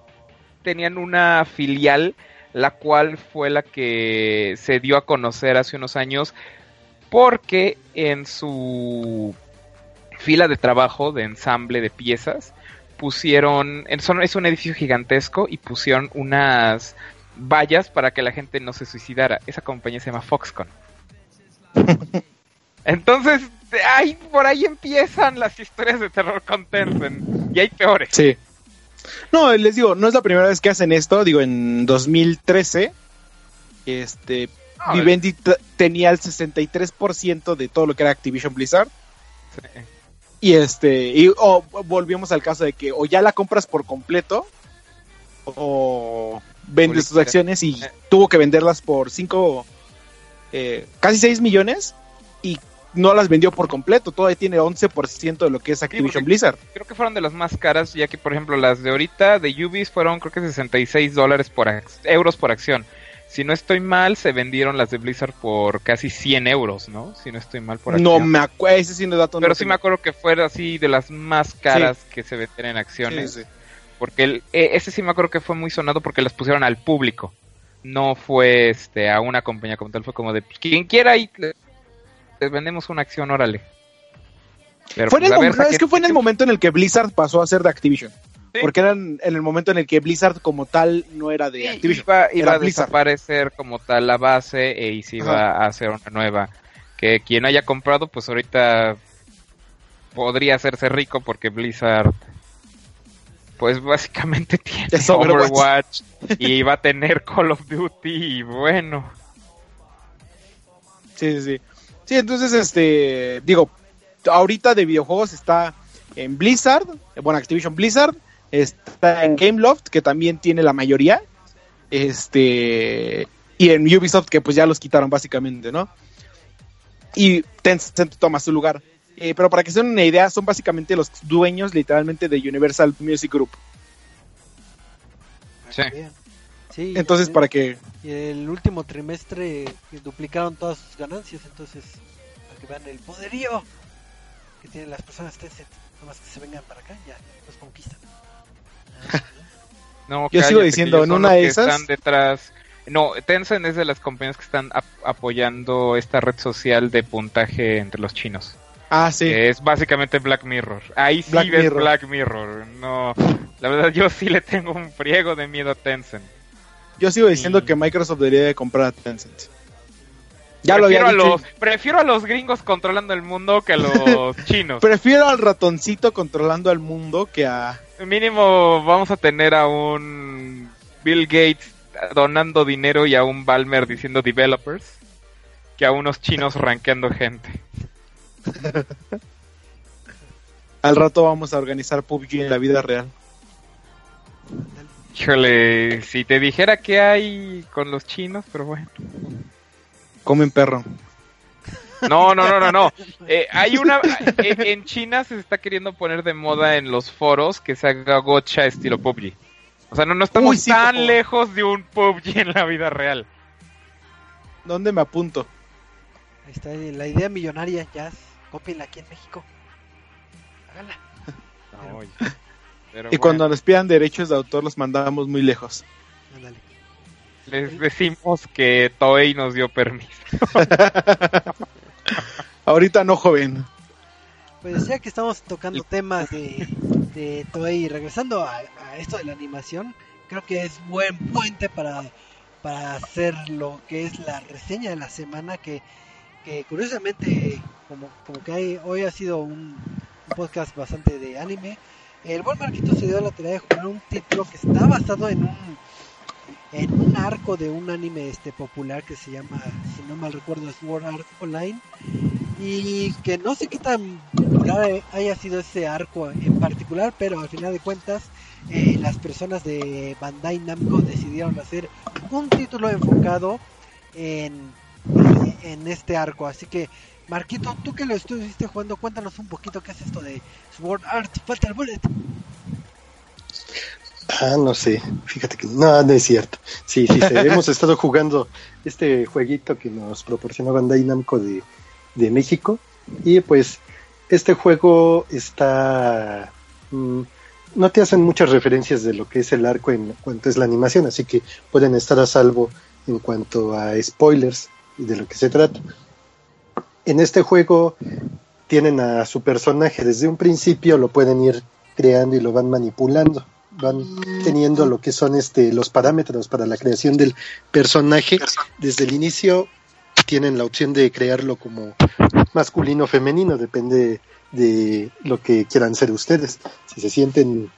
tenían una filial la cual fue la que se dio a conocer hace unos años porque en su fila de trabajo de ensamble de piezas pusieron es un edificio gigantesco y pusieron unas vallas para que la gente no se suicidara esa compañía se llama Foxconn entonces ahí por ahí empiezan las historias de terror con Tencent y hay peores Sí. No, les digo, no es la primera vez que hacen esto. Digo, en 2013, este, No, Vivendi tenía el 63% de todo lo que era Activision Blizzard. Sí. Y este, y o volvimos al caso de que o ya la compras por completo o vendes tus acciones y Eh. tuvo que venderlas por 5, casi 6 millones y no las vendió por completo. Todavía tiene 11% de lo que es Activision Blizzard. creo que fueron de las más caras, ya que por ejemplo las de ahorita de Ubis fueron creo que 66 dólares por euros por acción. Si no estoy mal, se vendieron las de Blizzard por casi 100 euros, ¿no? Si no estoy mal por No acción. me acuerdo, ese sí no dato. Pero no sí tengo. me acuerdo que fue así de las más caras que se venden en acciones. Sí, sí. Porque el, eh, ese sí me acuerdo que fue muy sonado porque las pusieron al público. No fue este a una compañía como tal, fue como de pues, quien quiera y le- les vendemos una acción, órale. Pero, Fue en pues, el ver, no, es que fue en el momento en el que Blizzard pasó a ser de Activision. Sí. Porque era en, el momento en el que Blizzard como tal no era de Activision. Iba, iba era a Blizzard. desaparecer como tal la base e y se iba a hacer una nueva. Que quien haya comprado, pues ahorita podría hacerse rico porque Blizzard, pues básicamente tiene Es Overwatch. Overwatch y va a tener Call of Duty y bueno. Sí, sí, sí. Sí, entonces, este, digo, ahorita de videojuegos está en Blizzard, bueno, Activision Blizzard, está en Gameloft, que también tiene la mayoría, este, y en Ubisoft, que pues ya los quitaron básicamente, ¿no? Y Tencent toma su lugar. Eh, pero para que se den una idea, son básicamente los dueños literalmente de Universal Music Group. Sí. Bien. Sí, Entonces, para que... y el último trimestre duplicaron todas sus ganancias, entonces para que vean el poderío que tienen las personas Tencent, nomás que se vengan para acá, ya los conquistan. No, Yo sigo cállate, que diciendo, en una de esas- Están detrás. No, Tencent es de las compañías que están ap- apoyando esta red social de puntaje entre los chinos. Ah, sí. que es básicamente Black Mirror. Ahí sí Black ves Mirror. Black Mirror. No, la verdad yo sí le tengo un friego de miedo a Tencent. Yo sigo diciendo Sí. que Microsoft debería de comprar a Tencent. Ya lo había prefiero, a dicho. los, prefiero a los gringos controlando el mundo que a los chinos. Prefiero al ratoncito controlando al mundo que a... Mínimo vamos a tener a un Bill Gates donando dinero y a un Balmer diciendo developers que a unos chinos rankeando gente. Al rato vamos a organizar PUBG en la vida real. Híjole, si te dijera qué hay con los chinos, pero bueno. Comen perro. No, no, no, no, no. Eh, hay una. En, en China se está queriendo poner de moda en los foros que se haga gocha estilo PUBG. O sea, no, no estamos Uy, sí, tan como- lejos de un PUBG en la vida real. ¿Dónde me apunto? Ahí está la idea millonaria, ya cópienla aquí en México. Háganla. No, oye, pero Y cuando nos pidan derechos de autor los mandamos muy lejos. Ándale. les decimos que Toei nos dio permiso. Ahorita no, joven. Pues ya que estamos tocando temas de, de Toei regresando a, esto de la animación, creo que es buen puente para, para hacer lo que es la reseña de la semana que, que curiosamente como, como que hoy ha sido un, un podcast bastante de anime. El buen Marquito se dio la tarea de jugar un título que está basado en un en un arco de un anime este popular que se llama, si no mal recuerdo, Sword Art Online y que no sé qué tan popular haya sido ese arco en particular, pero al final de cuentas eh, las personas de Bandai Namco decidieron hacer un título enfocado en, en este arco, así que Marquito, tú que lo estuviste jugando, cuéntanos un poquito qué es esto de Sword Art Fatal Bullet. Ah, no sé, fíjate que no, no es cierto. Sí, sí, sí, hemos estado jugando este jueguito que nos proporcionó Bandai Namco de, de México y pues este juego está... mm, no te hacen muchas referencias de lo que es el arco en cuanto es la animación, así que pueden estar a salvo en cuanto a spoilers y de lo que se trata. En este juego tienen a su personaje desde un principio, lo pueden ir creando y lo van manipulando van teniendo lo que son este los parámetros para la creación del personaje. Desde el inicio tienen la opción de crearlo como masculino o femenino depende de lo que quieran ser ustedes. Si se sienten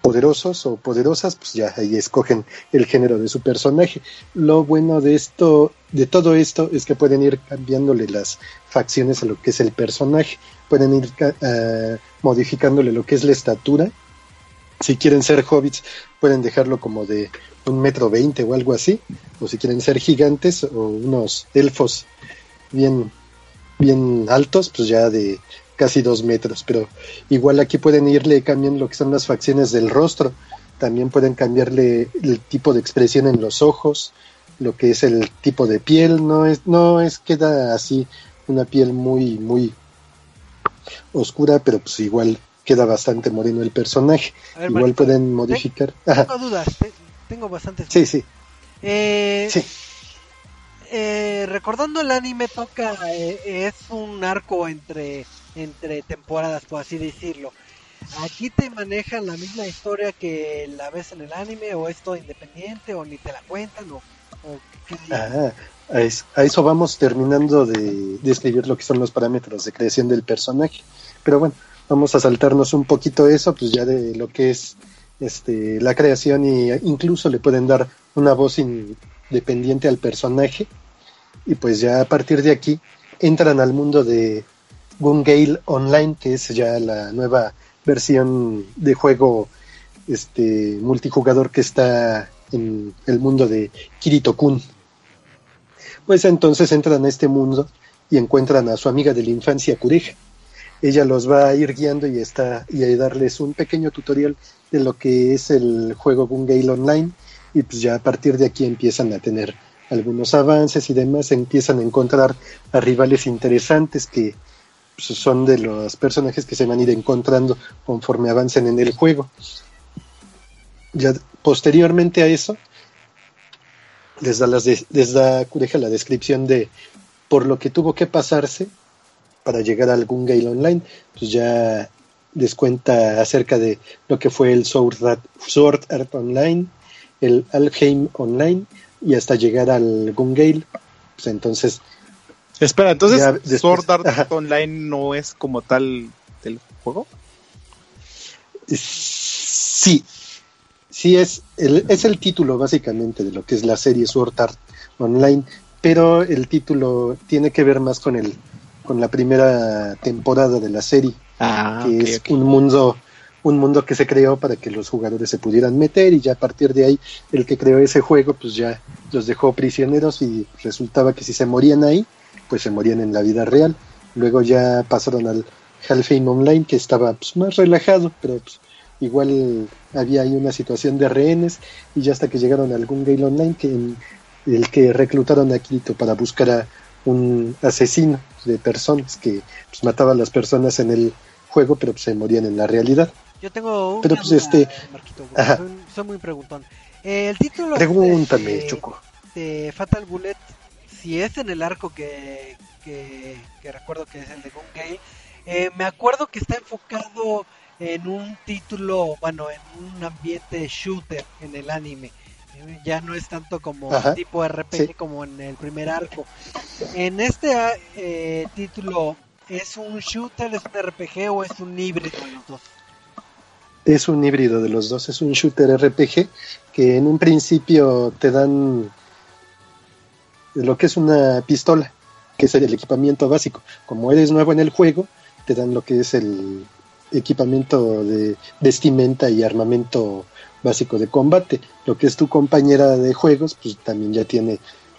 poderosos o poderosas pues ya ahí escogen el género de su personaje. Lo bueno de esto de todo esto es que pueden ir cambiándole las facciones a lo que es el personaje. Pueden ir uh, modificándole lo que es la estatura si quieren ser hobbits, pueden dejarlo como de un metro veinte o algo así. O si quieren ser gigantes o unos elfos bien, bien altos, pues ya de casi dos metros. Pero igual aquí pueden irle cambiando lo que son las facciones del rostro. También pueden cambiarle el tipo de expresión en los ojos, lo que es el tipo de piel. No es, no es queda así una piel muy, muy oscura, pero pues igual queda bastante moreno el personaje. Ver, Igual pueden modificar. Tengo Ajá. dudas, te- tengo bastantes Sí, sí, Eh, sí. eh, recordando el anime toca eh, es un arco entre entre temporadas por así decirlo aquí te manejan la misma historia que la ves en el anime o es todo independiente o ni te la cuentan o, o qué dirías? Ah, a, es- a eso vamos terminando de describir lo que son los parámetros de creación del personaje. Pero bueno, vamos a saltarnos un poquito eso, pues ya de lo que es este la creación y incluso le pueden dar una voz independiente al personaje y pues ya a partir de aquí entran al mundo de Gun Gale Online, que es ya la nueva versión de juego este multijugador que está en el mundo de Kirito-kun. Pues entonces entran a este mundo y encuentran a su amiga de la infancia, Kureja. Ella los va a ir guiando y está y a darles un pequeño tutorial de lo que es el juego Gun Gale Online y pues ya a partir de aquí empiezan a tener algunos avances y demás, empiezan a encontrar a rivales interesantes que pues, son de los personajes que se van a ir encontrando conforme avancen en el juego. Ya posteriormente a eso, les da, las de- les da Cureja la descripción de por lo que tuvo que pasarse para llegar a algún Gale Online, pues ya les cuenta acerca de lo que fue el Sword Art, Sword Art Online, el Alheim Online y hasta llegar al Gungale. Pues entonces, Espera, entonces después- Sword Art ajá. Online no es como tal del juego. sí, sí es el, es el título básicamente de lo que es la serie Sword Art Online, pero el título tiene que ver más con el con la primera temporada de la serie. Ah, que es un mundo un mundo que se creó para que los jugadores se pudieran meter y ya a partir de ahí el que creó ese juego pues ya los dejó prisioneros y resultaba que si se morían ahí pues se morían en la vida real luego ya pasaron al Halfheim Online que estaba pues, más relajado pero pues, igual había ahí una situación de rehenes y ya hasta que llegaron a algún Gale Online que el que reclutaron a Kirito para buscar a un asesino de personas que pues, mataba a las personas en el juego pero pues, se morían en la realidad. Yo tengo una pero, pues, duda, este- Marquito, soy, soy muy preguntón. Eh, el título pregúntame de, Choco. De Fatal Bullet si es en el arco que, que, que recuerdo que es el de Gun Gale, eh, me acuerdo que está enfocado en un título, bueno, en un ambiente shooter en el anime. Ya no es tanto como Ajá, tipo RPG sí. como en el primer arco. En este eh, título, ¿es un shooter, es un RPG o es un híbrido de los dos? Es un híbrido de los dos, es un shooter RPG que en un principio te dan lo que es una pistola, que es el equipamiento básico. Como eres nuevo en el juego, te dan lo que es el equipamiento de vestimenta y armamento básico de combate. Lo que es tu compañera de juegos, pues también ya tiene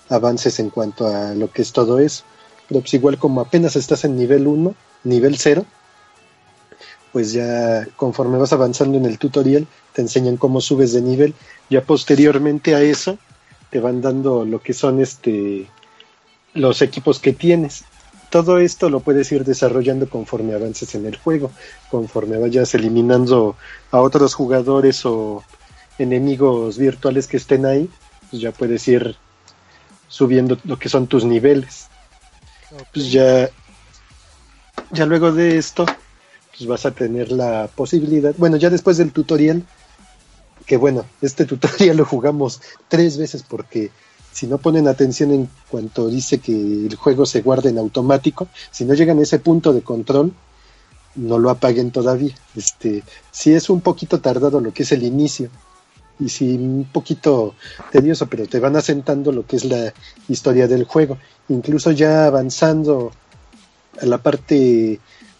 avances en cuanto a lo que es todo eso. Pero pues igual como apenas estás en nivel 1, nivel 0, pues ya conforme vas avanzando en el tutorial te enseñan cómo subes de nivel. Ya posteriormente a eso te van dando lo que son este los equipos que tienes. Todo esto lo puedes ir desarrollando conforme avances en el juego, conforme vayas eliminando a otros jugadores o enemigos virtuales que estén ahí, pues ya puedes ir subiendo lo que son tus niveles. Pues ya ya luego de esto pues vas a tener la posibilidad, bueno, ya después del tutorial, que bueno, este tutorial lo jugamos tres veces porque si no ponen atención en cuanto dice que el juego se guarda en automático, si no llegan a ese punto de control, no lo apaguen todavía. Este, sí es un poquito tardado lo que es el inicio y sí un poquito tedioso, pero te van asentando lo que es la historia del juego. Incluso ya avanzando a la parte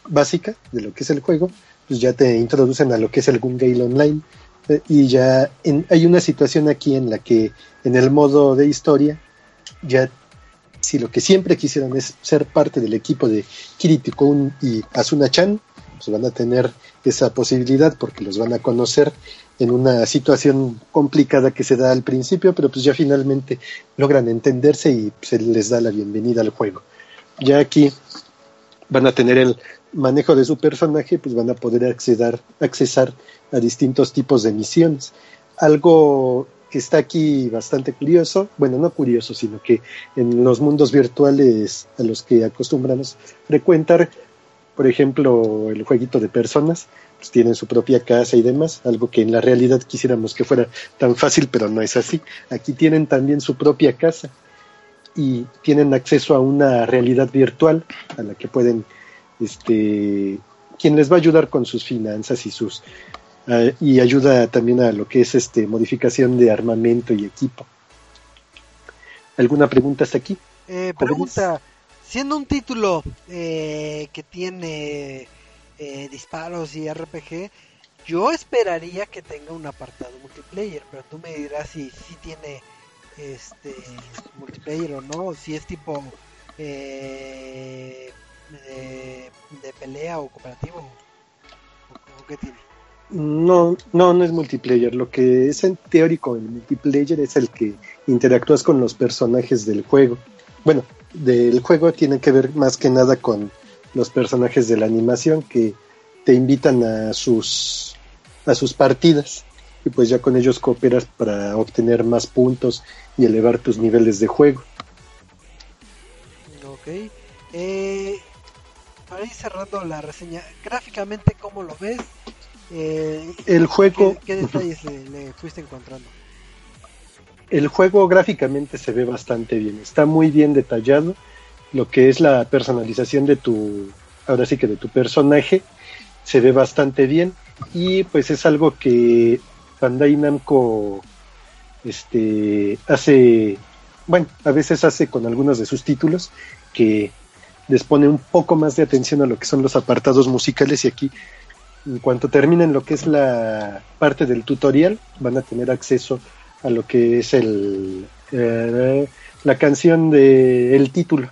básica de lo que es el juego, pues ya te introducen a lo que es el Gun Gale Online y ya en- hay una situación aquí en la que en el modo de historia ya si lo que siempre quisieron es ser parte del equipo de Kirito Kun y Asuna-chan, pues van a tener esa posibilidad porque los van a conocer en una situación complicada que se da al principio, pero pues ya finalmente logran entenderse y se les da la bienvenida al juego. Ya aquí van a tener el manejo de su personaje, pues van a poder acceder, accesar a distintos tipos de misiones. Algo que está aquí bastante curioso, bueno, no curioso, sino que en los mundos virtuales a los que acostumbramos frecuentar, por ejemplo, el jueguito de personas, pues tienen su propia casa y demás, algo que en la realidad quisiéramos que fuera tan fácil, pero no es así. Aquí tienen también su propia casa y tienen acceso a una realidad virtual a la que pueden, este, quien les va a ayudar con sus finanzas y sus eh, y ayuda también a lo que es este modificación de armamento y equipo. ¿Alguna pregunta hasta aquí? Eh, pregunta, siendo un título eh, que tiene eh, disparos y RPG, yo esperaría que tenga un apartado multiplayer, pero tú me dirás si, si tiene este multiplayer o no, si es tipo eh, de, de pelea o cooperativo, o, o qué tiene. No, no, no es multiplayer. Lo que es en teórico el multiplayer es el que interactúas con los personajes del juego. Bueno, del juego tiene que ver más que nada con los personajes de la animación que te invitan a sus a sus partidas y pues ya con ellos cooperas para obtener más puntos y elevar tus niveles de juego. Ok. Eh, para ir cerrando la reseña, gráficamente, ¿cómo lo ves? Eh, El juego ¿Qué, qué detalles le, le fuiste encontrando? el juego gráficamente se ve bastante bien, está muy bien detallado, lo que es la personalización de tu, ahora sí que de tu personaje, se ve bastante bien y pues es algo que Bandai Namco este hace, bueno, a veces hace con algunos de sus títulos que les pone un poco más de atención a lo que son los apartados musicales y aquí en cuanto terminen lo que es la parte del tutorial van a tener acceso a lo que es el eh, la canción de el título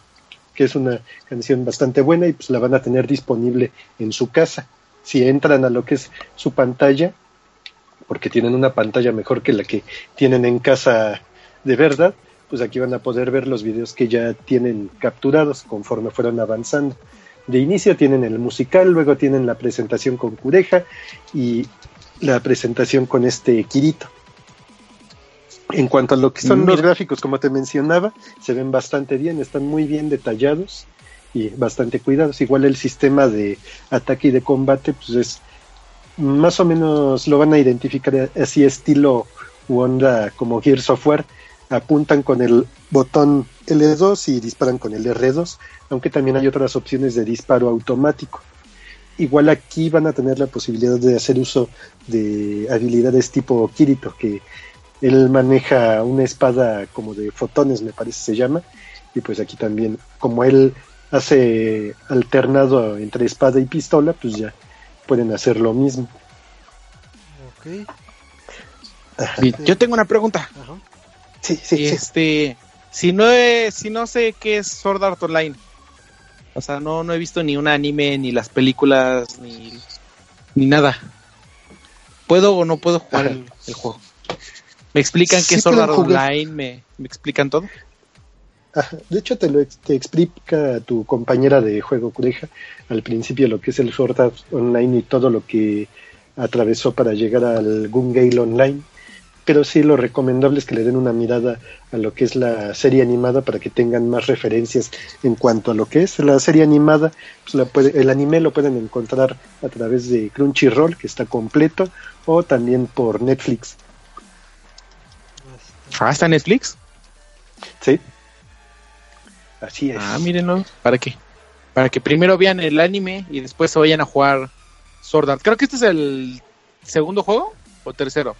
que es una canción bastante buena y pues la van a tener disponible en su casa. Si entran a lo que es su pantalla porque tienen una pantalla mejor que la que tienen en casa de verdad pues aquí van a poder ver los videos que ya tienen capturados conforme fueron avanzando de inicio tienen el musical luego tienen la presentación con Cureja y la presentación con este Kirito En cuanto a lo que son los Mira. gráficos, como te mencionaba, se ven bastante bien, están muy bien detallados y bastante cuidados. Igual el sistema de ataque y de combate, pues es más o menos lo van a identificar así estilo u onda como Gear Software. Apuntan con el botón L2 y disparan con el R2, aunque también hay otras opciones de disparo automático. Igual aquí van a tener la posibilidad de hacer uso de habilidades tipo Kirito, que él maneja una espada como de fotones, me parece se llama, y pues aquí también, como él hace alternado entre espada y pistola, pues ya pueden hacer lo mismo. Ok. Sí, Yo tengo una pregunta. Ajá. Sí, sí, sí. Este, si no es, si no sé qué es Sword Art Online, o sea, no, no he visto ni un anime, ni las películas, ni, ni nada. ¿Puedo o no puedo jugar el, el juego? ¿Me explican qué es Sword Art. Online? ¿Me, ¿Me explican todo? Ajá, De hecho, te lo te explica tu compañera de juego, Cureja, al principio lo que es el Sword Art Online y todo lo que atravesó para llegar al Gun Gale Online. Pero sí, lo recomendable es que le den una mirada a lo que es la serie animada para que tengan más referencias en cuanto a lo que es la serie animada. Pues la puede- el anime lo pueden encontrar a través de Crunchyroll, que está completo, o también por Netflix. Ah, está Netflix. Sí. Así es. Ah, mírenlo. ¿Para qué? Para que primero vean el anime y después se vayan a jugar Sword Art. Creo que este es el segundo juego o tercero.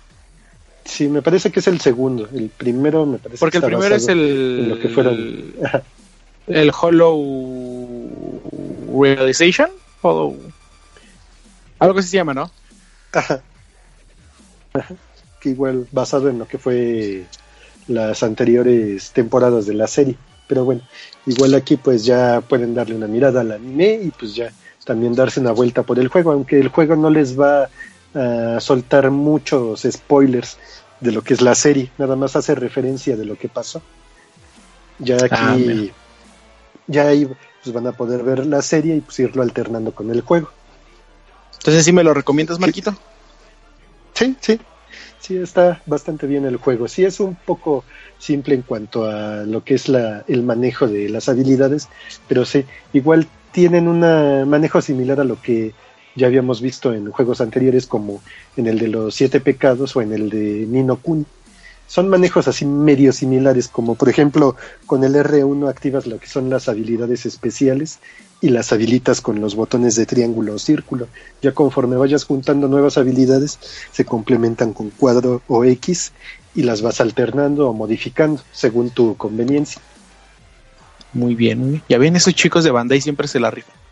Sí, me parece que es el segundo. El primero me parece Porque el que está primero es el. lo que fueron. El Hollow Realization. Hollow. Algo así se llama, ¿no? Ajá. Ajá. Que igual basado en lo que fue las anteriores temporadas de la serie. Pero bueno, igual aquí pues ya pueden darle una mirada al anime y pues ya también darse una vuelta por el juego, aunque el juego no les va a soltar muchos spoilers de lo que es la serie, nada más hace referencia de lo que pasó. Ya Ah, aquí, ya ahí pues van a poder ver la serie y pues irlo alternando con el juego. Entonces sí me lo recomiendas, Marquito. Sí, sí. Sí, está bastante bien el juego. Sí, es un poco simple en cuanto a lo que es la, el manejo de las habilidades, pero sí, igual tienen un manejo similar a lo que ya habíamos visto en juegos anteriores, como en el de los siete pecados o en el de Nino Kuni. Son manejos así medio similares, como por ejemplo con el R1 activas lo que son las habilidades especiales y las habilitas con los botones de triángulo o círculo. Ya conforme vayas juntando nuevas habilidades, se complementan con cuadro o X y las vas alternando o modificando según tu conveniencia. Muy bien, muy bien. Ya ven, esos chicos de Bandai siempre se la rifan.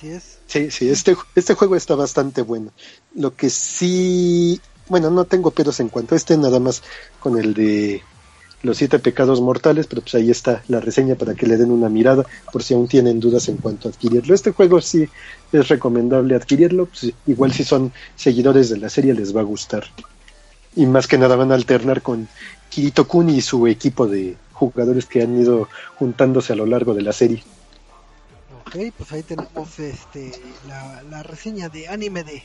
Así es. Sí, sí, este, este juego está bastante bueno. Lo que sí, bueno, no tengo pedos en cuanto a este, nada más con el de los siete pecados mortales, pero pues ahí está la reseña para que le den una mirada por si aún tienen dudas en cuanto a adquirirlo. Este juego sí es recomendable adquirirlo, pues igual si son seguidores de la serie les va a gustar. Y más que nada van a alternar con Kirito Kun y su equipo de jugadores que han ido juntándose a lo largo de la serie. Ok, pues ahí tenemos este la, la reseña de anime de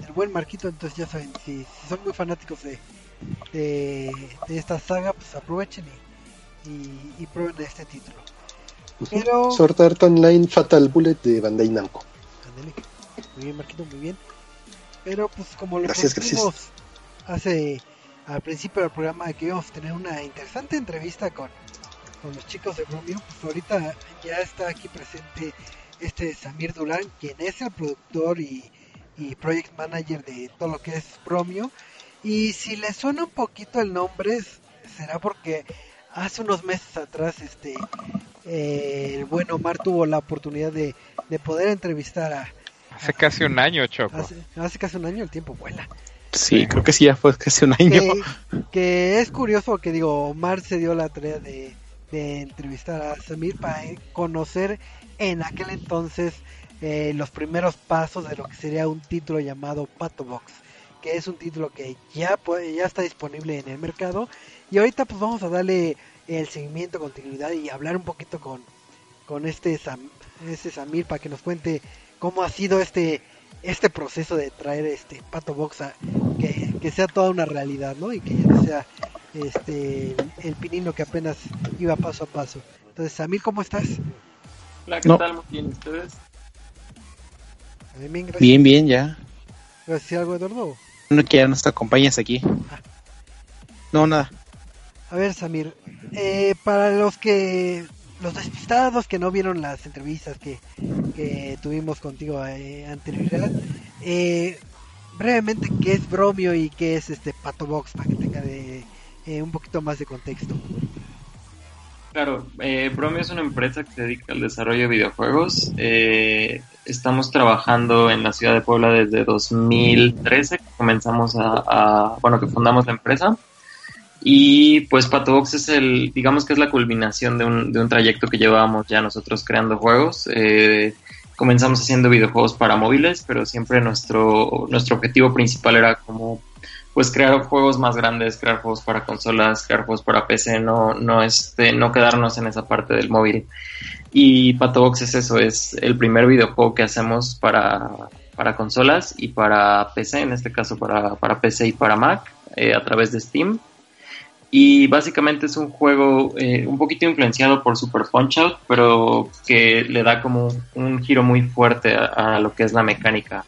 del buen Marquito, entonces ya saben, si, si son muy fanáticos de, de, de esta saga, pues aprovechen y, y, y prueben este título. Pero, Sword Art Online Fatal Bullet de Bandai Namco. muy bien Marquito, muy bien. Pero pues como lo prometimos hace al principio del programa que íbamos a tener una interesante entrevista con, con los chicos de Bromio, pues ahorita ya está aquí presente este Samir Durán, quien es el productor y, y project manager de todo lo que es Bromio. Y si le suena un poquito el nombre, será porque hace unos meses atrás este eh, el buen Omar tuvo la oportunidad de, de poder entrevistar a, Hace casi un año, Choco. hace, hace casi un año el tiempo vuela Sí, creo que sí, ya fue casi un año. que, que es curioso que digo, Omar se dio la tarea de, de entrevistar a Samir para conocer en aquel entonces eh, los primeros pasos de lo que sería un título llamado Pato Box, que es un título que ya puede- ya está disponible en el mercado y ahorita pues vamos a darle el seguimiento, continuidad y hablar un poquito con, con este, Sam- este Samir para que nos cuente cómo ha sido este este proceso de traer este Pato Box a, que, que sea toda una realidad, ¿no? Y que ya sea este el, el pinino que apenas iba paso a paso. Entonces, Samir, ¿cómo estás? Hola, ¿qué No. tal? Muy bien, ¿ustedes? Bien, bien, gracias. Bien, bien, ya. ¿Vas a decir algo, Eduardo? No que ya nos acompañas aquí. No, nada. A ver, Samir, eh, para los que los despistados que no vieron las entrevistas que, que tuvimos contigo eh, anterioridad, eh, brevemente, ¿qué es Bromio y qué es este Pato Box para que tenga de, eh, un poquito más de contexto? Claro, eh, Bromio es una empresa que se dedica al desarrollo de videojuegos. Eh, estamos trabajando en la ciudad de Puebla desde 2013, que comenzamos a, bueno, que fundamos la empresa. Y pues Patobox es el, digamos que es la culminación de un, de un trayecto que llevábamos ya nosotros creando juegos. Eh, comenzamos haciendo videojuegos para móviles, pero siempre nuestro, nuestro objetivo principal era como pues crear juegos más grandes, crear juegos para consolas, crear juegos para PC, no, no este, no quedarnos en esa parte del móvil. Y Patobox es eso, es el primer videojuego que hacemos para, para consolas y para PC, en este caso para, para PC y para Mac, eh, a través de Steam. Y básicamente es un juego eh, un poquito influenciado por Super Punch Out, pero que le da como un giro muy fuerte a, a lo que es la mecánica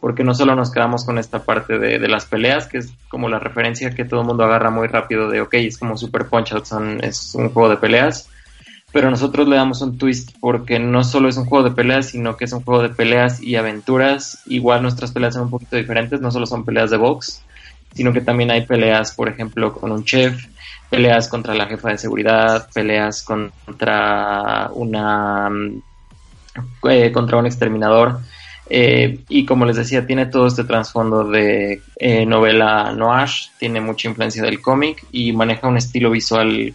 porque no solo nos quedamos con esta parte de, de las peleas, que es como la referencia que todo el mundo agarra muy rápido de, ok, es como Super Punch Out, son- es un juego de peleas, pero nosotros le damos un twist porque no solo es un juego de peleas, sino que es un juego de peleas y aventuras. Igual nuestras peleas son un poquito diferentes, no solo son peleas de box, sino que también hay peleas, por ejemplo, con un chef, peleas contra la jefa de seguridad, peleas contra una eh, contra un exterminador. Eh, y como les decía, tiene todo este trasfondo de eh, novela noir, tiene mucha influencia del cómic y maneja un estilo visual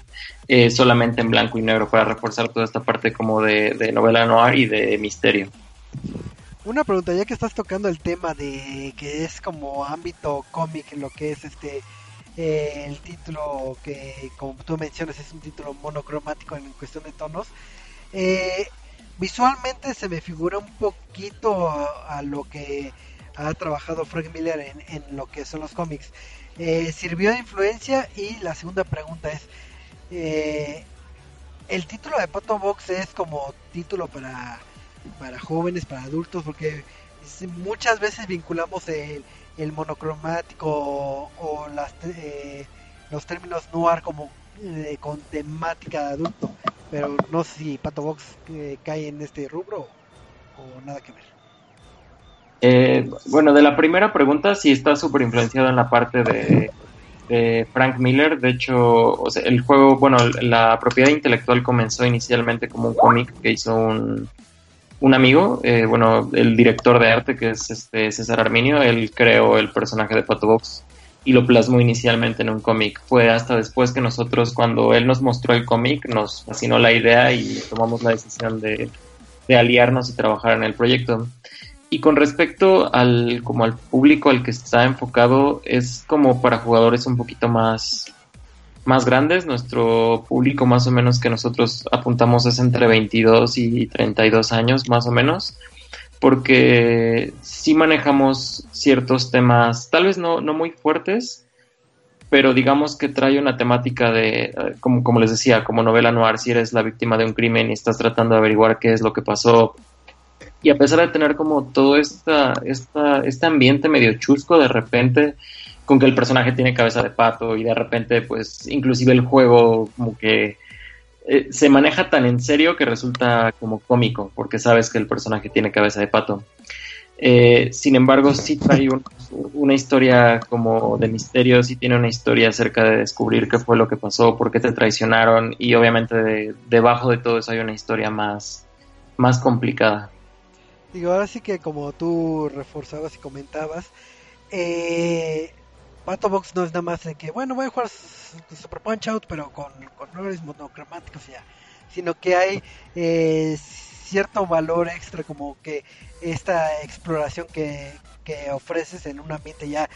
eh, solamente en blanco y negro para reforzar toda esta parte como de, novela noir y de misterio. Una pregunta, ya que estás tocando el tema de que es como ámbito cómic, lo que es este eh, el título que, como tú mencionas, es un título monocromático en cuestión de tonos. eh, visualmente se me figura un poquito a, lo que ha trabajado Frank Miller en, lo que son los cómics. Eh, ¿Sirvió de influencia? Y la segunda pregunta es, eh, ¿el título de Pato Box es como título para para jóvenes, para adultos, porque muchas veces vinculamos el, monocromático o, las, eh, los términos noir como con temática de adulto, pero no sé si Pato Box cae en este rubro o nada que ver. Eh, bueno, de la primera pregunta, sí está súper influenciado en la parte de, de Frank Miller. De hecho, o sea, el juego, bueno, la propiedad intelectual comenzó inicialmente como un cómic que hizo un, un amigo, eh, bueno, el director de arte que es este César Arminio, él creó el personaje de Pato Box y lo plasmó inicialmente en un cómic. Fue hasta después que nosotros, cuando él nos mostró el cómic, nos fascinó la idea y tomamos la decisión de, de aliarnos y trabajar en el proyecto. Y con respecto al como al público al que está enfocado, es como para jugadores un poquito más, más grandes. Nuestro público más o menos que nosotros apuntamos es entre 22 y 32 años más o menos. Porque sí manejamos ciertos temas, tal vez no, no muy fuertes, pero digamos que trae una temática de, eh, como, como les decía, como novela noir, si eres la víctima de un crimen y estás tratando de averiguar qué es lo que pasó, y a pesar de tener como todo esta, esta, este ambiente medio chusco de repente, con que el personaje tiene cabeza de pato y de repente pues inclusive el juego como que eh, se maneja tan en serio que resulta como cómico, porque sabes que el personaje tiene cabeza de pato. Eh, sin embargo, sí trae un- una historia como de misterio, sí tiene una historia acerca de descubrir qué fue lo que pasó, por qué te traicionaron y obviamente de- debajo de todo eso hay una historia más, más complicada. Digo, ahora sí que como tú reforzabas y comentabas, eh, Pato Box no es nada más de que, bueno, voy a jugar S- Super Punch Out, pero con, con colores monocromáticos ya, sino que hay eh, cierto valor extra, como que esta exploración que, que ofreces en un ambiente ya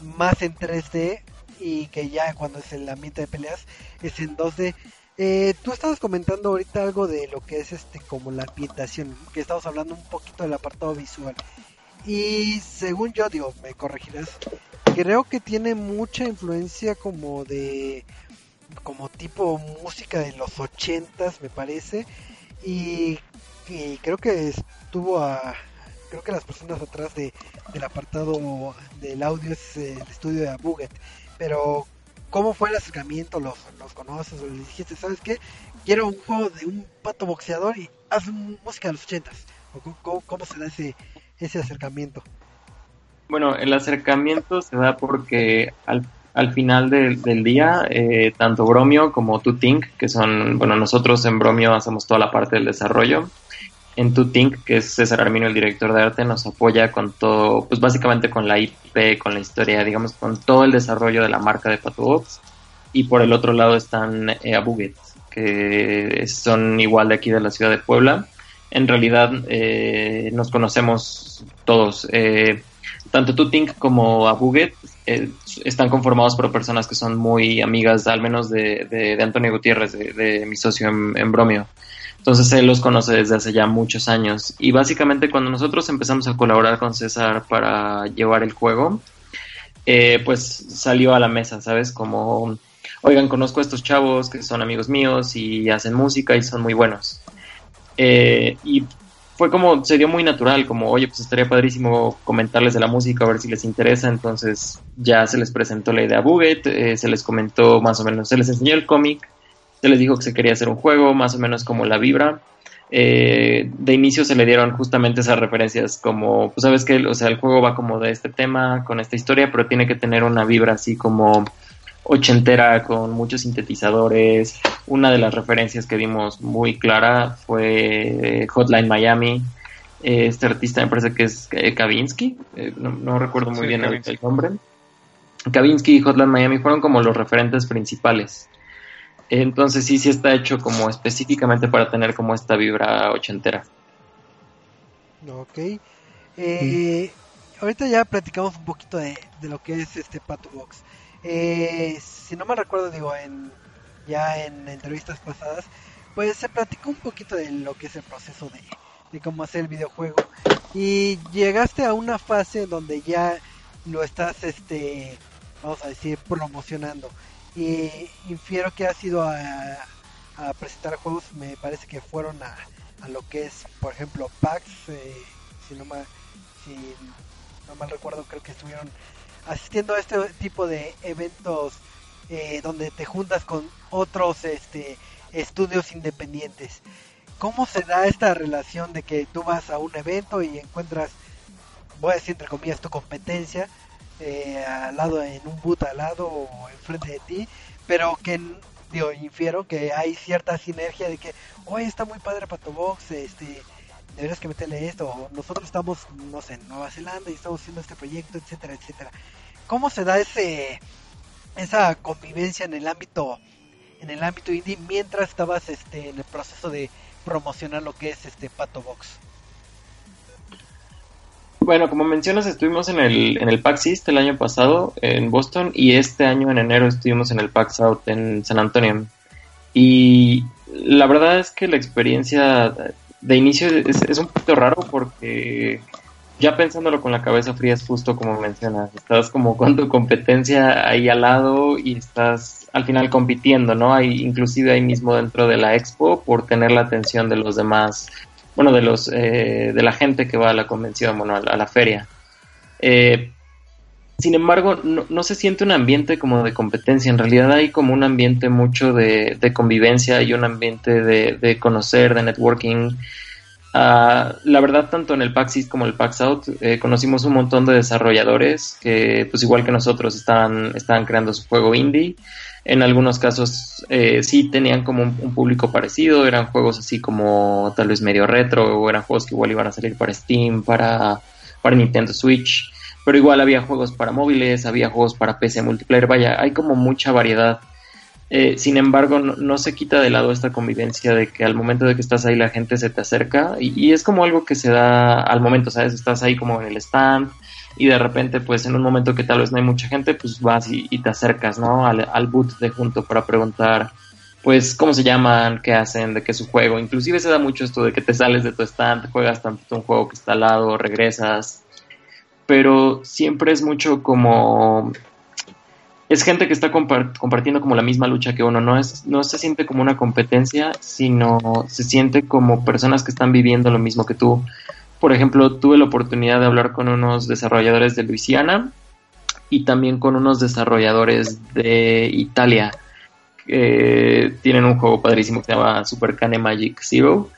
más en 3D y que ya cuando es el ambiente de peleas es en 2D. Eh, tú estabas comentando ahorita algo de lo que es este como la ambientación, que estamos hablando un poquito del apartado visual. Y según yo, digo, me corregirás, creo que tiene mucha influencia como de como tipo música de los ochentas me parece y, creo que estuvo a creo que las personas atrás de, del apartado del audio es el estudio de Abuget pero ¿cómo fue el acercamiento? ¿Los, los conoces o les dijiste, sabes qué? Quiero un juego de un pato boxeador y haz música de los ochentas ¿O cómo, cómo se da ese, ese acercamiento? Bueno, el acercamiento se da porque al, al final del, día, eh, tanto Bromio como Tutink, que son, bueno, nosotros en Bromio hacemos toda la parte del desarrollo. En Tutink, que es César Armino, el director de arte, nos apoya con todo, pues básicamente con la IP, con la historia, digamos, con todo el desarrollo de la marca de Patobox. Y por el otro lado están eh, Abuget, que son igual de aquí de la ciudad de Puebla. En realidad eh, nos conocemos todos. Eh, tanto Tutink como Abuget eh, están conformados por personas que son muy amigas, al menos de, Antonio Gutiérrez, de, de, mi socio en, en, Bromio. Entonces él los conoce desde hace ya muchos años. Y básicamente cuando nosotros empezamos a colaborar con César para llevar el juego, eh, pues salió a la mesa, ¿sabes? Como, oigan, conozco a estos chavos que son amigos míos y hacen música y son muy buenos. Eh, y fue como, se dio muy natural, como, oye, pues estaría padrísimo comentarles de la música, a ver si les interesa. Entonces ya se les presentó la idea a Buget, eh, se les comentó más o menos, se les enseñó el cómic, se les dijo que se quería hacer un juego, más o menos como la vibra. Eh, de inicio se le dieron justamente esas referencias como, pues sabes que, o sea, el juego va como de este tema, con esta historia, pero tiene que tener una vibra así como ochentera con muchos sintetizadores. Una de las referencias que vimos muy clara fue Hotline Miami. Este artista me parece que es Kavinsky, no, no, recuerdo muy sí, bien el, el, nombre. Kavinsky y Hotline Miami fueron como los referentes principales. Entonces sí, sí está hecho como específicamente para tener como esta vibra ochentera. Ok. Eh. Ahorita ya platicamos un poquito de, de, lo que es este Pato Box. Eh, si no me recuerdo, digo, en ya en entrevistas pasadas, pues se platicó un poquito de lo que es el proceso de, de cómo hacer el videojuego. Y llegaste a una fase donde ya lo estás, este, vamos a decir, promocionando y infiero que has ido a, presentar juegos, me parece que fueron a, a lo que es, por ejemplo, PAX, eh, si, no mal, si no mal recuerdo, creo que estuvieron asistiendo a este tipo de eventos eh, donde te juntas con otros este, estudios independientes. ¿Cómo se da esta relación de que tú vas a un evento y encuentras, voy a decir entre comillas, tu competencia? eh, al lado, en un boot al lado o enfrente de ti, pero que, digo, infiero que hay cierta sinergia de que, oye, está muy padre Pato Box, este, deberías que meterle esto, nosotros estamos, no sé, en Nueva Zelanda y estamos haciendo este proyecto, etcétera, etcétera. ¿Cómo se da ese, esa convivencia en el ámbito, en el ámbito indie mientras estabas, este, en el proceso de promocionar lo que es este Pato Box? Bueno, como mencionas, estuvimos en el, en el PAX East el año pasado en Boston y este año en enero estuvimos en el PAX South en San Antonio. Y la verdad es que la experiencia de inicio es, un poquito raro porque ya pensándolo con la cabeza fría es justo como mencionas, estás como con tu competencia ahí al lado y estás al final compitiendo, ¿no? Hay, inclusive ahí mismo dentro de la expo por tener la atención de los demás bueno, de los eh, de la gente que va a la convención, bueno, a la, a la feria. Eh, sin embargo, no, se siente un ambiente como de competencia, en realidad hay como un ambiente mucho de, convivencia y un ambiente de, conocer, de networking. Uh, la verdad, tanto en el PAX East como el PAX Out, eh, conocimos un montón de desarrolladores que, pues igual que nosotros, estaban, estaban creando su juego indie. En algunos casos eh, sí tenían como un, un, público parecido, eran juegos así como tal vez medio retro, o eran juegos que igual iban a salir para Steam, para, para Nintendo Switch, pero igual había juegos para móviles, había juegos para PC multiplayer, vaya, hay como mucha variedad. Eh, sin embargo, no, no, se quita de lado esta convivencia de que al momento de que estás ahí la gente se te acerca y, es como algo que se da al momento, ¿sabes? Estás ahí como en el stand, y de repente pues en un momento que tal vez no hay mucha gente pues vas y, y te acercas no al, al boot de junto para preguntar pues cómo se llaman, qué hacen, de qué es su juego, inclusive se da mucho esto de que te sales de tu stand, juegas tanto un juego que está al lado, regresas pero siempre es mucho como es gente que está compar- compartiendo como la misma lucha que uno, no es no se siente como una competencia, sino se siente como personas que están viviendo lo mismo que tú. Por ejemplo, tuve la oportunidad de hablar con unos desarrolladores de Luisiana y también con unos desarrolladores de Italia que tienen un juego padrísimo que se llama Super Cane Magic Zero.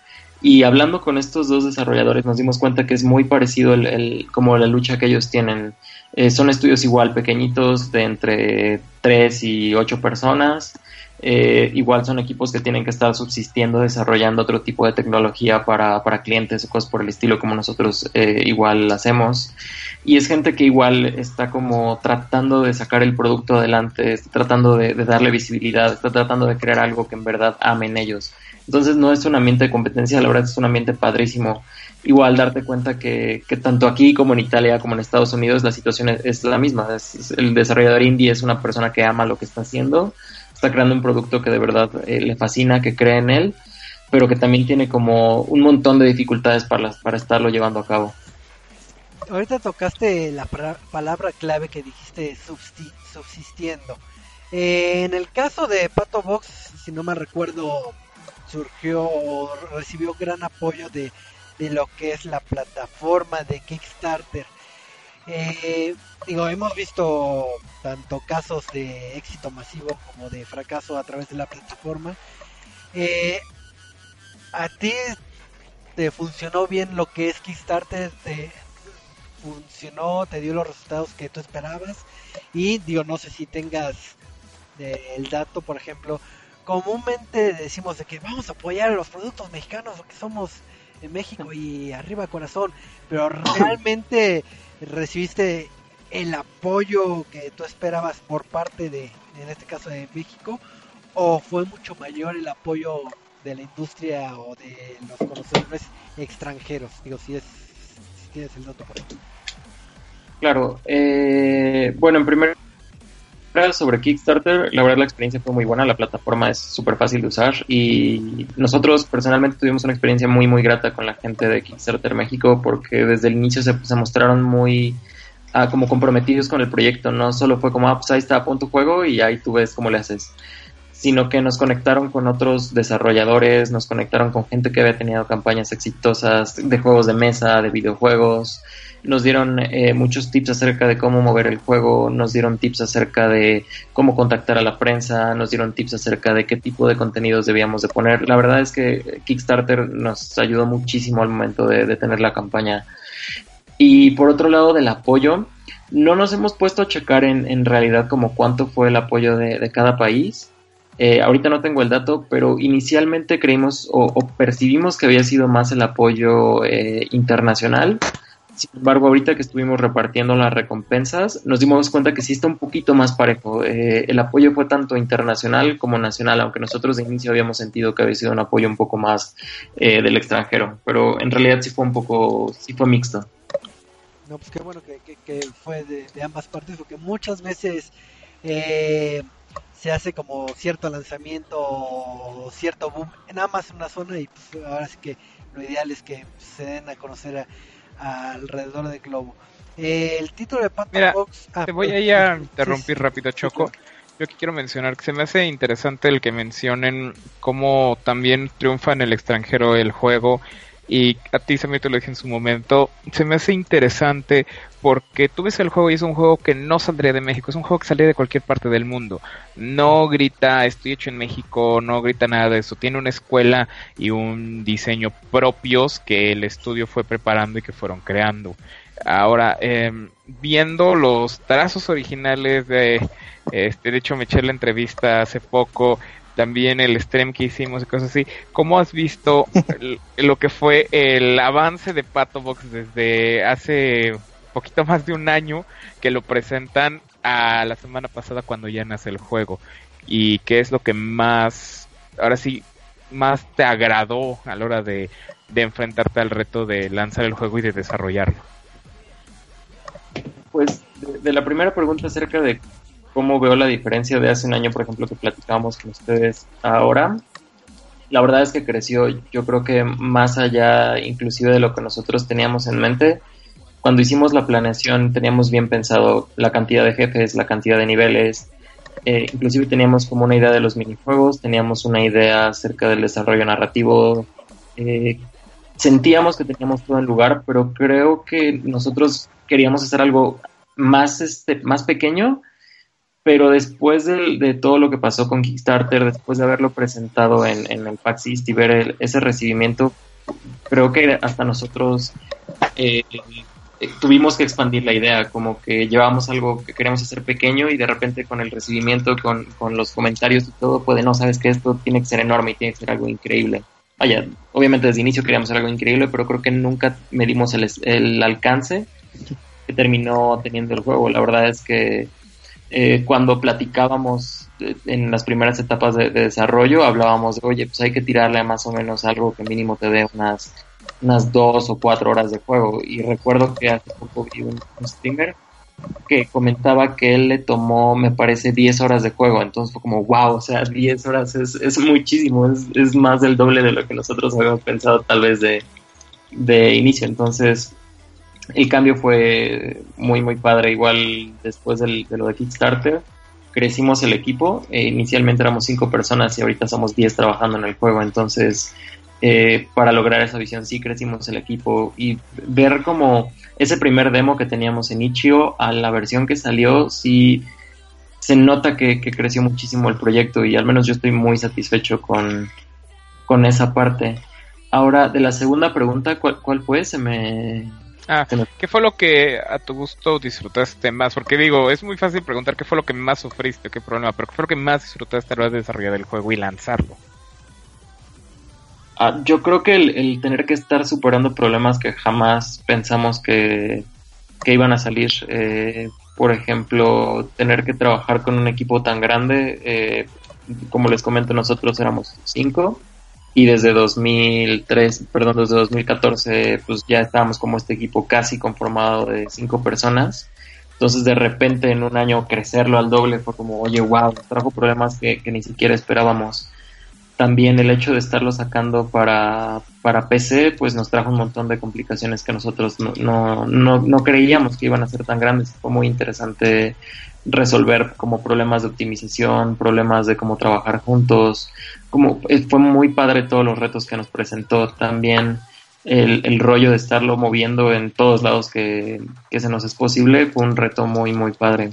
Y hablando con estos dos desarrolladores nos dimos cuenta que es muy parecido el, como la lucha que ellos tienen. Eh, son estudios igual pequeñitos de entre 3 y 8 personas. Eh, igual son equipos que tienen que estar subsistiendo, desarrollando otro tipo de tecnología para, para clientes o cosas por el estilo como nosotros eh, igual hacemos. Y es gente que igual está como tratando de sacar el producto adelante, está tratando de, de darle visibilidad, está tratando de crear algo que en verdad amen ellos. Entonces no es un ambiente de competencia, la verdad es un ambiente padrísimo. Igual darte cuenta que, que tanto aquí como en Italia como en Estados Unidos la situación es, la misma. El desarrollador indie es una persona que ama lo que está haciendo, está creando un producto que de verdad eh, le fascina, que cree en él, pero que también tiene como un montón de dificultades para, las- para estarlo llevando a cabo. Ahorita tocaste la palabra clave que dijiste subsistiendo. Eh, en el caso de Pato Box, si no me recuerdo, surgió o recibió gran apoyo de, de lo que es la plataforma de Kickstarter. Eh, digo, hemos visto tanto casos de éxito masivo como de fracaso a través de la plataforma. Eh, ¿A ti te funcionó bien lo que es Kickstarter? ¿Te funcionó? ¿Te dio los resultados que tú esperabas? Y digo, no sé si tengas el dato, por ejemplo, comúnmente decimos de que vamos a apoyar a los productos mexicanos porque somos en México y arriba corazón, pero realmente recibiste el apoyo que tú esperabas por parte de, en este caso de México, o fue mucho mayor el apoyo de la industria o de los conocedores extranjeros, digo, si es si tienes el dato por ahí. Claro, eh, bueno, en primer sobre Kickstarter, la verdad la experiencia fue muy buena, la plataforma es súper fácil de usar y nosotros personalmente tuvimos una experiencia muy muy grata con la gente de Kickstarter México porque desde el inicio se, se mostraron muy ah, como comprometidos con el proyecto, no solo fue como, ah, pues ahí está, pon tu juego y ahí tú ves cómo le haces sino que nos conectaron con otros desarrolladores, nos conectaron con gente que había tenido campañas exitosas de juegos de mesa, de videojuegos, nos dieron eh, muchos tips acerca de cómo mover el juego, nos dieron tips acerca de cómo contactar a la prensa, nos dieron tips acerca de qué tipo de contenidos debíamos de poner. La verdad es que Kickstarter nos ayudó muchísimo al momento de, tener la campaña. Y por otro lado del apoyo, no nos hemos puesto a checar en, en realidad como cuánto fue el apoyo de, cada país. Eh, ahorita no tengo el dato, pero inicialmente creímos o, o percibimos que había sido más el apoyo eh, internacional. Sin embargo, ahorita que estuvimos repartiendo las recompensas, nos dimos cuenta que sí está un poquito más parejo. Eh, el apoyo fue tanto internacional como nacional, aunque nosotros de inicio habíamos sentido que había sido un apoyo un poco más eh, del extranjero, pero en realidad sí fue un poco, sí fue mixto. No, pues qué bueno que, que, que fue de, de, ambas partes, porque muchas veces eh, se hace como cierto lanzamiento cierto boom, nada más en una zona y pues ahora sí que lo ideal es que se den a conocer a alrededor del globo. Eh, el título de Mira, Box... Ah, te voy a, ir a interrumpir sí, rápido, Choco. Yo quiero mencionar que se me hace interesante el que mencionen cómo también triunfa en el extranjero el juego y a ti también te lo dije en su momento, se me hace interesante porque tú ves el juego y es un juego que no saldría de México, es un juego que saldría de cualquier parte del mundo. No grita estoy hecho en México, no grita nada de eso. Tiene una escuela y un diseño propios que el estudio fue preparando y que fueron creando. Ahora, eh, viendo los trazos originales de, este, de hecho me eché la entrevista hace poco también el stream que hicimos y cosas así. ¿Cómo has visto el, lo que fue el avance de Pato Box desde hace poquito más de un año que lo presentan a la semana pasada cuando ya nace el juego? ¿Y qué es lo que más, ahora sí, más te agradó a la hora de, de enfrentarte al reto de lanzar el juego y de desarrollarlo? Pues de, de la primera pregunta acerca de cómo veo la diferencia de hace un año, por ejemplo, que platicábamos con ustedes ahora. La verdad es que creció, yo creo que más allá inclusive de lo que nosotros teníamos en mente. cuando hicimos la planeación teníamos bien pensado la cantidad de jefes, la cantidad de niveles, eh, inclusive teníamos como una idea de los minijuegos, teníamos una idea acerca del desarrollo narrativo, eh, sentíamos que teníamos todo en lugar, pero creo que nosotros queríamos hacer algo más, este, más pequeño, pero después de, de todo lo que pasó con Kickstarter, después de haberlo presentado en, en el PAX East y ver el- ese recibimiento, creo que hasta nosotros eh, eh, tuvimos que expandir la idea, como que llevamos algo que queremos hacer pequeño y de repente con el recibimiento, con, con los comentarios y todo, pues no sabes que esto tiene que ser enorme y tiene que ser algo increíble. Vaya, obviamente desde inicio queríamos hacer algo increíble, pero creo que nunca medimos el, el alcance que terminó teniendo el juego. La verdad es que eh, cuando platicábamos eh, en las primeras etapas de, de desarrollo, hablábamos de, oye, pues hay que tirarle a más o menos algo que mínimo te dé unas, unas dos o cuatro horas de juego. Y recuerdo que hace poco vi un, un streamer que comentaba que él le tomó, me parece, 10 horas de juego. Entonces fue como, wow, o sea, 10 horas es, es muchísimo, es, es más del doble de lo que nosotros habíamos pensado tal vez de, de inicio. Entonces, el cambio fue muy, muy padre. Igual después de lo de Kickstarter, crecimos el equipo. Eh, inicialmente éramos cinco personas y ahorita somos 10 trabajando en el juego. Entonces, eh, para lograr esa visión, sí crecimos el equipo y ver como ese primer demo que teníamos en Ichio a la versión que salió, sí se nota que, que creció muchísimo el proyecto y al menos yo estoy muy satisfecho con, con esa parte. Ahora, de la segunda pregunta, ¿cuál, cuál fue? Se me... Ah, ¿qué fue lo que a tu gusto disfrutaste más? Porque digo, es muy fácil preguntar qué fue lo que más sufriste, qué problema, pero qué fue lo que más disfrutaste a la hora de desarrollar el juego y lanzarlo. Ah, yo creo que el, el tener que estar superando problemas que jamás pensamos que, que iban a salir, eh, por ejemplo, tener que trabajar con un equipo tan grande, eh, como les comento, nosotros éramos cinco y desde 2003, perdón, desde 2014, pues ya estábamos como este equipo casi conformado de cinco personas. Entonces, de repente, en un año crecerlo al doble fue como, oye, wow, trajo problemas que, que ni siquiera esperábamos también el hecho de estarlo sacando para, para PC, pues nos trajo un montón de complicaciones que nosotros no, no, no, no creíamos que iban a ser tan grandes. Fue muy interesante resolver como problemas de optimización, problemas de cómo trabajar juntos. Como, eh, fue muy padre todos los retos que nos presentó también. El, el rollo de estarlo moviendo en todos lados que, que se nos es posible fue un reto muy, muy padre.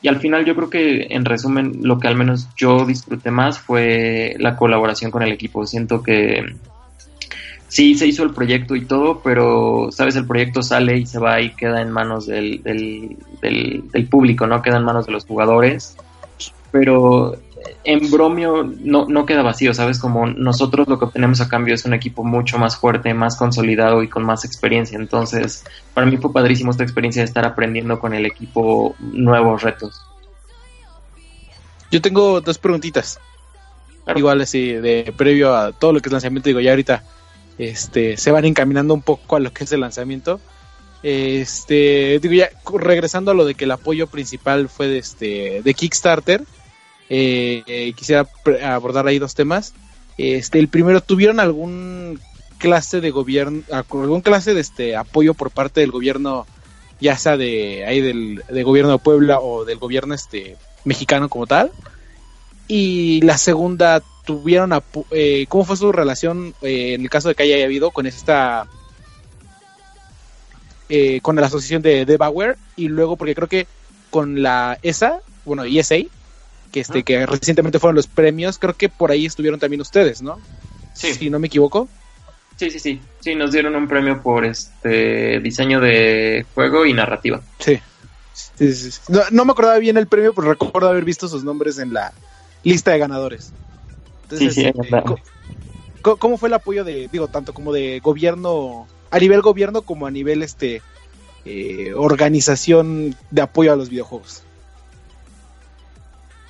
Y al final yo creo que en resumen lo que al menos yo disfruté más fue la colaboración con el equipo. Siento que sí se hizo el proyecto y todo, pero sabes, el proyecto sale y se va y queda en manos del, del, del, del público, ¿no? Queda en manos de los jugadores. Pero en Bromio no, no queda vacío, ¿sabes? Como nosotros lo que obtenemos a cambio es un equipo mucho más fuerte, más consolidado y con más experiencia. Entonces, para mí fue padrísimo esta experiencia de estar aprendiendo con el equipo nuevos retos. Yo tengo dos preguntitas. Claro. Igual así, de previo a todo lo que es lanzamiento, digo, ya ahorita este, se van encaminando un poco a lo que es el lanzamiento. Este, digo, ya regresando a lo de que el apoyo principal fue de, este, de Kickstarter, eh, eh, quisiera abordar ahí dos temas. Este, el primero, ¿tuvieron algún clase de gobierno, algún clase de este apoyo por parte del gobierno, ya sea de ahí del, del gobierno de Puebla o del gobierno este mexicano como tal? Y la segunda, tuvieron apo- eh, ¿cómo fue su relación eh, en el caso de que haya habido con esta eh, con la asociación de Devouer y luego porque creo que con la ESA, bueno, ESA, que este Ah. que recientemente fueron los premios, creo que por ahí estuvieron también ustedes, ¿no? Sí. Si no me equivoco. Sí, sí, sí. Sí, nos dieron un premio por este diseño de juego y narrativa. Sí. Sí, sí, sí. No, no me acordaba bien el premio, pero recuerdo haber visto sus nombres en la lista de ganadores. Entonces, Sí, sí, este, es verdad. co- co- ¿cómo fue el apoyo de, digo, tanto como de gobierno, a nivel gobierno como a nivel este eh, organización de apoyo a los videojuegos?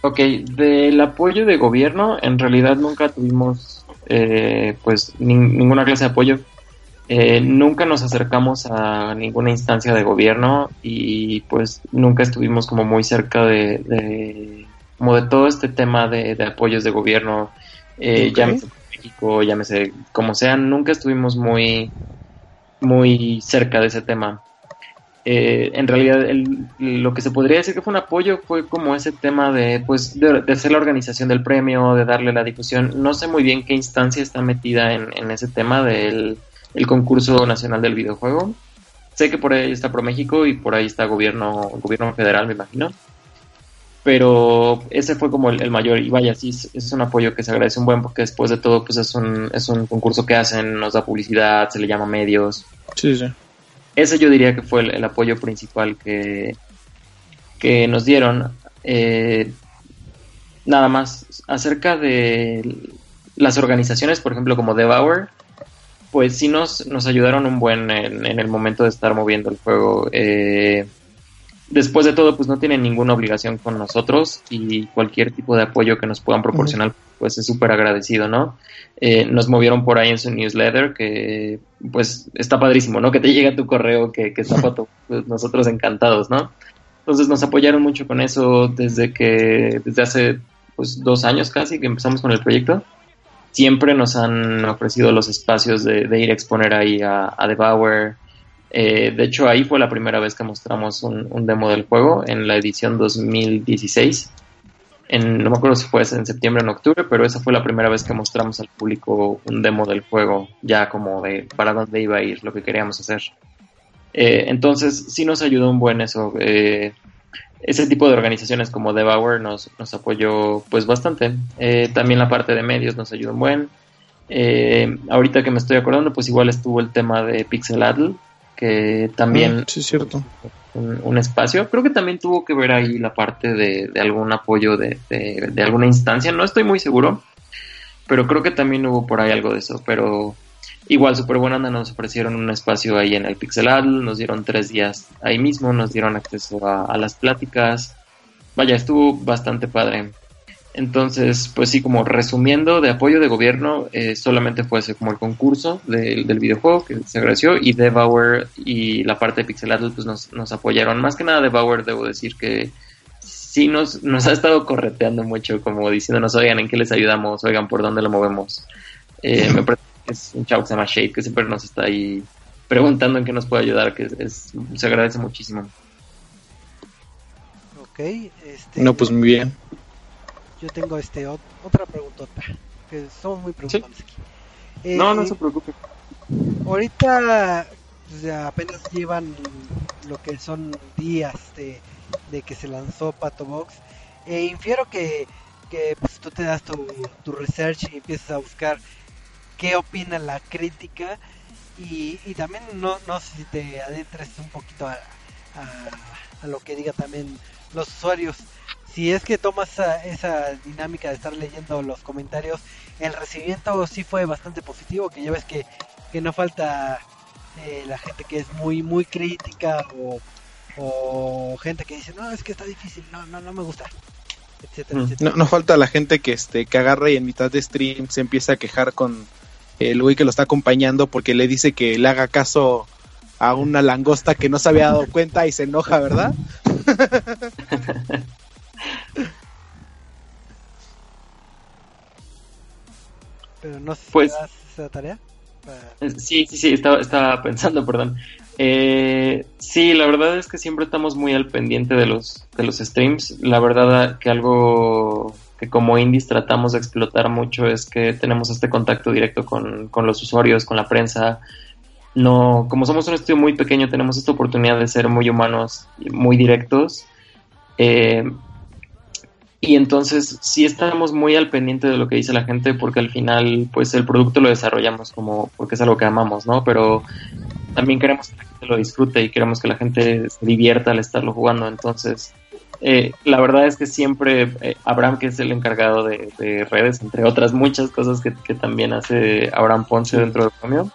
Ok, del apoyo de gobierno, en realidad nunca tuvimos eh, pues nin- ninguna clase de apoyo. Eh, nunca nos acercamos a ninguna instancia de gobierno y pues nunca estuvimos como muy cerca de, de- como de todo este tema de, de apoyos de gobierno, eh, Ok. llámese México, llámese como sea, nunca estuvimos muy muy cerca de ese tema. eh, en realidad el- lo que se podría decir que fue un apoyo fue como ese tema de pues de, de hacer la organización del premio, de darle la difusión. No sé muy bien qué instancia está metida en, en ese tema del el concurso nacional del videojuego. Sé que por ahí está ProMéxico y por ahí está gobierno gobierno federal, me imagino. Pero ese fue como el, el mayor y vaya, sí, es, es un apoyo que se agradece un buen porque después de todo pues es un, es un concurso que hacen, nos da publicidad, se le llama medios Sí, sí. ese yo diría que fue el, el apoyo principal que, que nos dieron. Eh, nada más, acerca de las organizaciones, por ejemplo, como Devour, pues sí nos, nos ayudaron un buen en, en el momento de estar moviendo el juego. Eh, después de todo, pues no tienen ninguna obligación con nosotros y cualquier tipo de apoyo que nos puedan proporcionar, pues es súper agradecido, ¿no? Eh, nos movieron por ahí en su newsletter, que pues está padrísimo, ¿no? Que te llega tu correo, que, que está foto, pues nosotros encantados, ¿no? Entonces nos apoyaron mucho con eso desde que, desde hace pues dos años casi que empezamos con el proyecto. Siempre nos han ofrecido los espacios de, de ir a exponer ahí a, a Devour. Eh, de hecho, ahí fue la primera vez que mostramos un, demo del juego en la edición 2016 en, no me acuerdo si fue en septiembre o en octubre, pero esa fue la primera vez que mostramos al público un demo del juego, ya como de para dónde iba a ir, lo que queríamos hacer. Eh, entonces, sí nos ayudó un buen eso. Eh, ese tipo de organizaciones como Devour nos, nos apoyó pues bastante. También la parte de medios nos ayudó un buen. Ahorita que me estoy acordando, pues igual estuvo el tema de Pixelatl, que también sí, es cierto. un, un espacio. Creo que también tuvo que ver ahí la parte de, de algún apoyo de, de- de alguna instancia. No estoy muy seguro, pero creo que también hubo por ahí algo de eso. Pero igual, súper buena onda, nos ofrecieron un espacio ahí en el Pixeladl, nos dieron tres días ahí mismo, nos dieron acceso a, a las pláticas. Vaya, estuvo bastante padre. Entonces, pues sí, como resumiendo, de apoyo de gobierno, eh, solamente fue ese como el concurso del- del videojuego que se agradeció y Devour y la parte de Pixelatl pues nos, nos apoyaron. Más que nada Devour, debo decir que sí nos, nos ha estado correteando mucho, como diciéndonos, oigan, ¿en qué les ayudamos? Oigan, ¿por dónde lo movemos? Eh, me parece que es un chavo que se llama Shade, que siempre nos está ahí preguntando en qué nos puede ayudar, que es, es- se agradece muchísimo. Ok, este, No, pues muy bien. Yo tengo este ot- otra preguntota, que somos muy preguntones aquí. Eh, No, no se preocupe. Ahorita pues, apenas llevan lo que son días de, de que se lanzó Pato Box. E infiero que, que pues, tú te das tu, tu research y empiezas a buscar qué opina la crítica. Y, y también no, no sé si te adentres un poquito a, a, a lo que diga también los usuarios. Si es que tomas esa, esa dinámica de estar leyendo los comentarios, el recibimiento sí fue bastante positivo, que ya ves que, que no falta eh, la gente que es muy muy crítica o, o gente que dice, no, es que está difícil, no, no, no me gusta, etcétera, Mm. etcétera. No, no falta la gente que este que agarra y en mitad de stream se empieza a quejar con el güey que lo está acompañando porque le dice que le haga caso a una langosta que no se había dado cuenta y se enoja, ¿verdad? no sé si Pues- esa tarea. para- Eh, Sí, sí, sí, estaba, estaba pensando, perdón. Eh, sí, la verdad es que siempre estamos muy al pendiente de los, de los streams. La verdad que algo que como indies tratamos de explotar mucho es que tenemos este contacto directo con, con los usuarios, con la prensa. No, como somos un estudio muy pequeño, tenemos esta oportunidad de ser muy humanos, muy directos. Eh, y entonces sí estamos muy al pendiente de lo que dice la gente porque al final pues el producto lo desarrollamos como porque es algo que amamos, ¿no? Pero también queremos que la gente lo disfrute y queremos que la gente se divierta al estarlo jugando. Entonces, eh, la verdad es que siempre eh, Abraham, que es el encargado de, de redes, entre otras muchas cosas que, que también hace Abraham Ponce dentro de Romeo,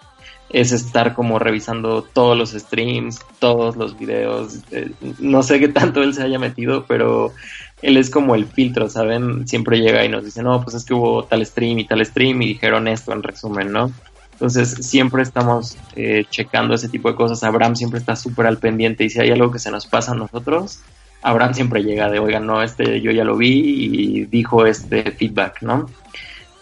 es estar como revisando todos los streams, todos los videos. eh, no sé qué tanto él se haya metido, pero él es como el filtro, ¿saben? Siempre llega y nos dice, no, pues es que hubo tal stream y tal stream y dijeron esto en resumen, ¿no? Entonces siempre estamos eh, checando ese tipo de cosas. Abraham siempre está súper al pendiente y si hay algo que se nos pasa a nosotros, Abraham siempre llega de, oigan, no, este yo ya lo vi y dijo este feedback, ¿no?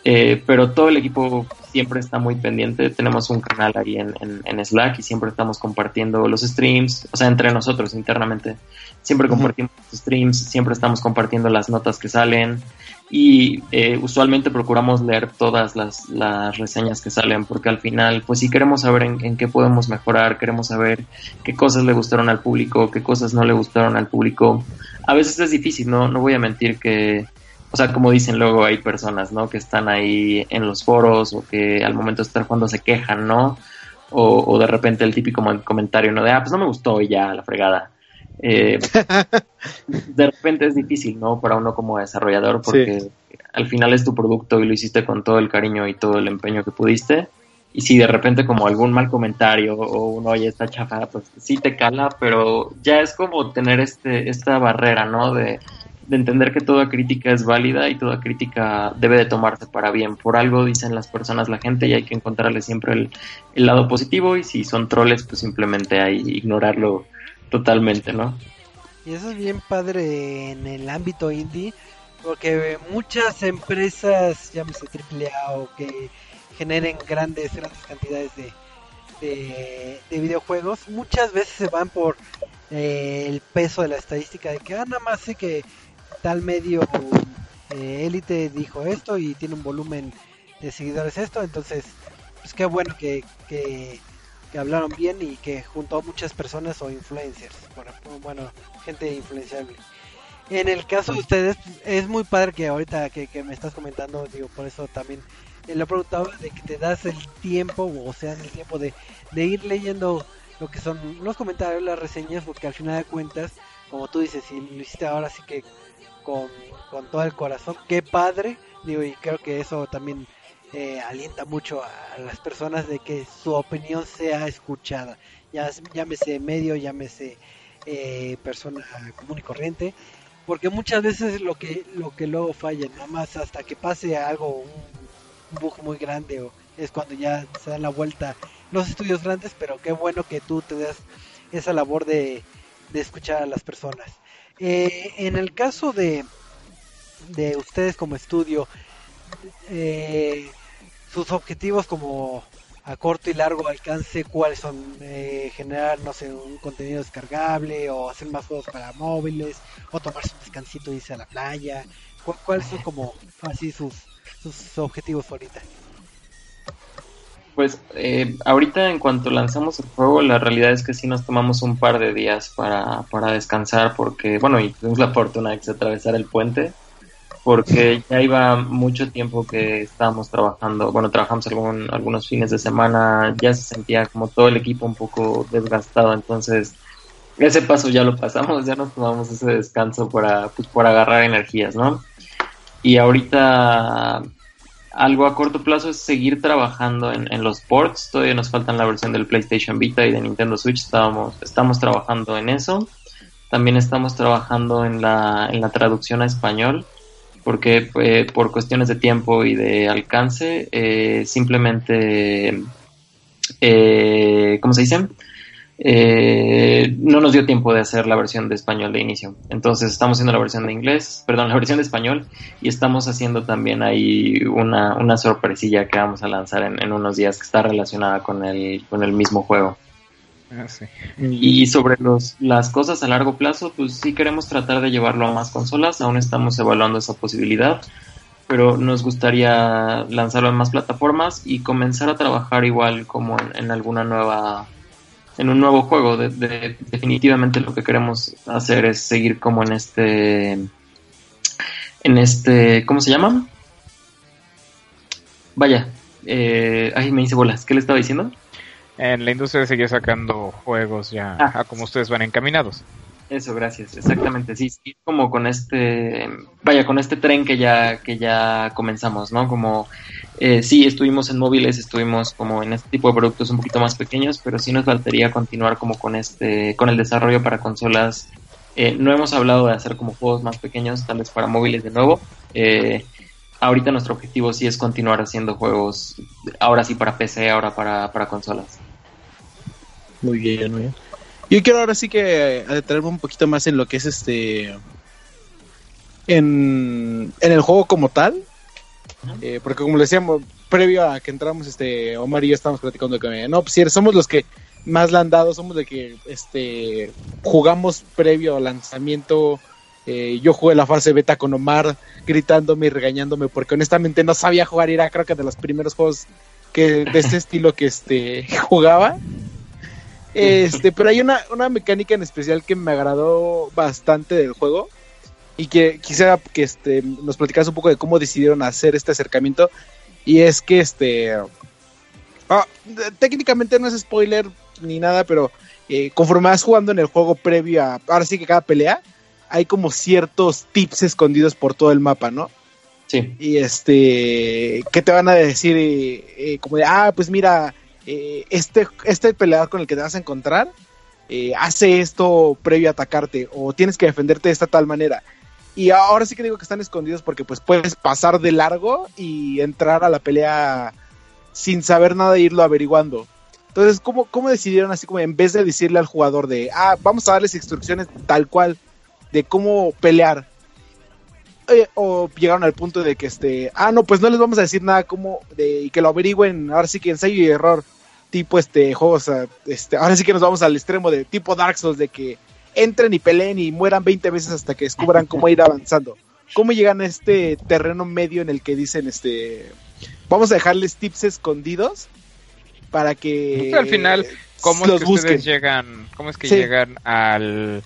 Eh, pero todo el equipo siempre está muy pendiente. Tenemos un canal ahí en, en, en, Slack y siempre estamos compartiendo los streams, o sea, entre nosotros internamente. Siempre compartimos los streams, siempre estamos compartiendo las notas que salen y eh, usualmente procuramos leer todas las, las, reseñas que salen porque al final, pues sí queremos saber en, en, qué podemos mejorar, queremos saber qué cosas le gustaron al público, qué cosas no le gustaron al público. A veces es difícil, no, no voy a mentir que o sea, como dicen luego hay personas, ¿no? Que están ahí en los foros o que al momento de estar jugando se quejan, ¿no? O, o de repente el típico comentario, ¿no? De, ah, pues no me gustó y ya, la fregada. Eh, de repente es difícil, ¿no? Para uno como desarrollador porque sí. al final es tu producto y lo hiciste con todo el cariño y todo el empeño que pudiste. Y si de repente como algún mal comentario o uno oye esta chafa, pues sí te cala, pero ya es como tener este esta barrera, ¿no? De, de entender que toda crítica es válida y toda crítica debe de tomarse para bien. Por algo dicen las personas, la gente, y hay que encontrarle siempre el, el lado positivo y si son troles, pues simplemente hay ignorarlo totalmente, ¿no? Y eso es bien padre en el ámbito indie, porque muchas empresas, llámese AAA o que generen grandes, grandes cantidades de, de, de videojuegos, muchas veces se van por eh, el peso de la estadística de que ah, nada más sé que tal medio élite eh, dijo esto y tiene un volumen de seguidores esto, entonces pues qué bueno que, que, hablaron bien y que juntó a muchas personas o influencers, bueno, bueno gente influenciable. En el caso de ustedes, es muy padre que ahorita que, me estás comentando, digo, por eso también eh, lo preguntaba de que te das el tiempo, o sea, el tiempo de, de ir leyendo lo que son los comentarios, las reseñas, porque al final de cuentas, como tú dices, si lo hiciste ahora sí que con, con todo el corazón, qué padre, digo, y creo que eso también eh, alienta mucho a las personas de que su opinión sea escuchada, ya llámese medio, llámese eh, persona común y corriente, porque muchas veces lo que lo que luego falla, nada más hasta que pase algo, un, un bug muy grande, o es cuando ya se dan la vuelta los estudios grandes, pero qué bueno que tú te das esa labor de, de escuchar a las personas. Eh, en el caso de, de ustedes como estudio, eh, sus objetivos como a corto y largo alcance, ¿cuáles son? Eh, generar, no sé, un contenido descargable o hacer más juegos para móviles o tomarse un descansito y irse a la playa. ¿Cu ¿Cuáles son como así sus, sus objetivos ahorita? Pues eh, ahorita en cuanto lanzamos el juego, la realidad es que sí nos tomamos un par de días para, para descansar porque, bueno, y tuvimos la fortuna de atravesar el puente porque ya iba mucho tiempo que estábamos trabajando, bueno, trabajamos algún, algunos fines de semana, ya se sentía como todo el equipo un poco desgastado, entonces ese paso ya lo pasamos, ya nos tomamos ese descanso para, pues, para agarrar energías, ¿no? Y ahorita algo a corto plazo es seguir trabajando en, los ports. Todavía nos faltan la versión del PlayStation Vita y de Nintendo Switch. Estábamos, estamos trabajando en eso. También estamos trabajando en la, en la traducción a español. Porque eh, por cuestiones de tiempo y de alcance, eh, simplemente, eh, ¿cómo se dice? Eh, no nos dio tiempo de hacer la versión de español de inicio. Entonces estamos haciendo la versión de inglés, perdón, la versión de español y estamos haciendo también ahí una, una sorpresilla que vamos a lanzar en, en, unos días que está relacionada con el, con el mismo juego. Ah, sí. Y sobre los, las cosas a largo plazo, pues sí queremos tratar de llevarlo a más consolas, aún estamos evaluando esa posibilidad, pero nos gustaría lanzarlo en más plataformas y comenzar a trabajar igual como en, en alguna nueva en un nuevo juego. De, de, definitivamente lo que queremos hacer es seguir como en este, en este, ¿cómo se llama? Vaya, eh, ay, me hice bolas. ¿Qué le estaba diciendo? En la industria de seguir sacando juegos ya ah. a como ustedes van encaminados. Eso, gracias, exactamente, sí, sí, como con este, vaya, con este tren que ya, que ya comenzamos, ¿no? Como, eh, sí, estuvimos en móviles, estuvimos como en este tipo de productos un poquito más pequeños, pero sí nos faltaría continuar como con este, con el desarrollo para consolas. Eh, no hemos hablado de hacer como juegos más pequeños, tal vez para móviles de nuevo. Eh, ahorita nuestro objetivo sí es continuar haciendo juegos, ahora sí para PC, ahora para, para consolas. Muy bien, muy bien. Yo quiero ahora sí que adentrarme un poquito más en lo que es este. En, en el juego como tal. Eh, porque como le decíamos, previo a que entramos, este, Omar y yo estábamos platicando que, no, pues somos los que más le han dado, somos de que, este, jugamos previo al lanzamiento, eh, yo jugué la fase beta con Omar, gritándome y regañándome, porque honestamente no sabía jugar, era creo que de los primeros juegos que de ese estilo que, este, jugaba. Este, pero hay una, una mecánica en especial que me agradó bastante del juego y que quisiera que este, nos platicaras un poco de cómo decidieron hacer este acercamiento. Y es que este. ah, técnicamente no es spoiler ni nada, pero eh, conforme vas jugando en el juego previo a. Ahora sí que cada pelea, hay como ciertos tips escondidos por todo el mapa, ¿no? Sí. Y este. que te van a decir? eh, eh, como de, ah, pues mira, eh, este, este peleador con el que te vas a encontrar. eh, hace esto previo a atacarte o tienes que defenderte de esta tal manera y ahora sí que digo que están escondidos porque pues puedes pasar de largo y entrar a la pelea sin saber nada e irlo averiguando. Entonces, ¿cómo, cómo decidieron así como en vez de decirle al jugador de, ah, vamos a darles instrucciones tal cual de cómo pelear? Eh, o llegaron al punto de que este, ah, no, pues no les vamos a decir nada como de y que lo averigüen, ahora sí que ensayo y error, tipo este juegos, este, ahora sí que nos vamos al extremo de tipo Dark Souls de que entren y peleen y mueran 20 veces hasta que descubran cómo ir avanzando. ¿Cómo llegan a este terreno medio en el que dicen, este, vamos a dejarles tips escondidos para que Al final, ¿cómo es que busquen? ustedes llegan, cómo es que Sí. llegan al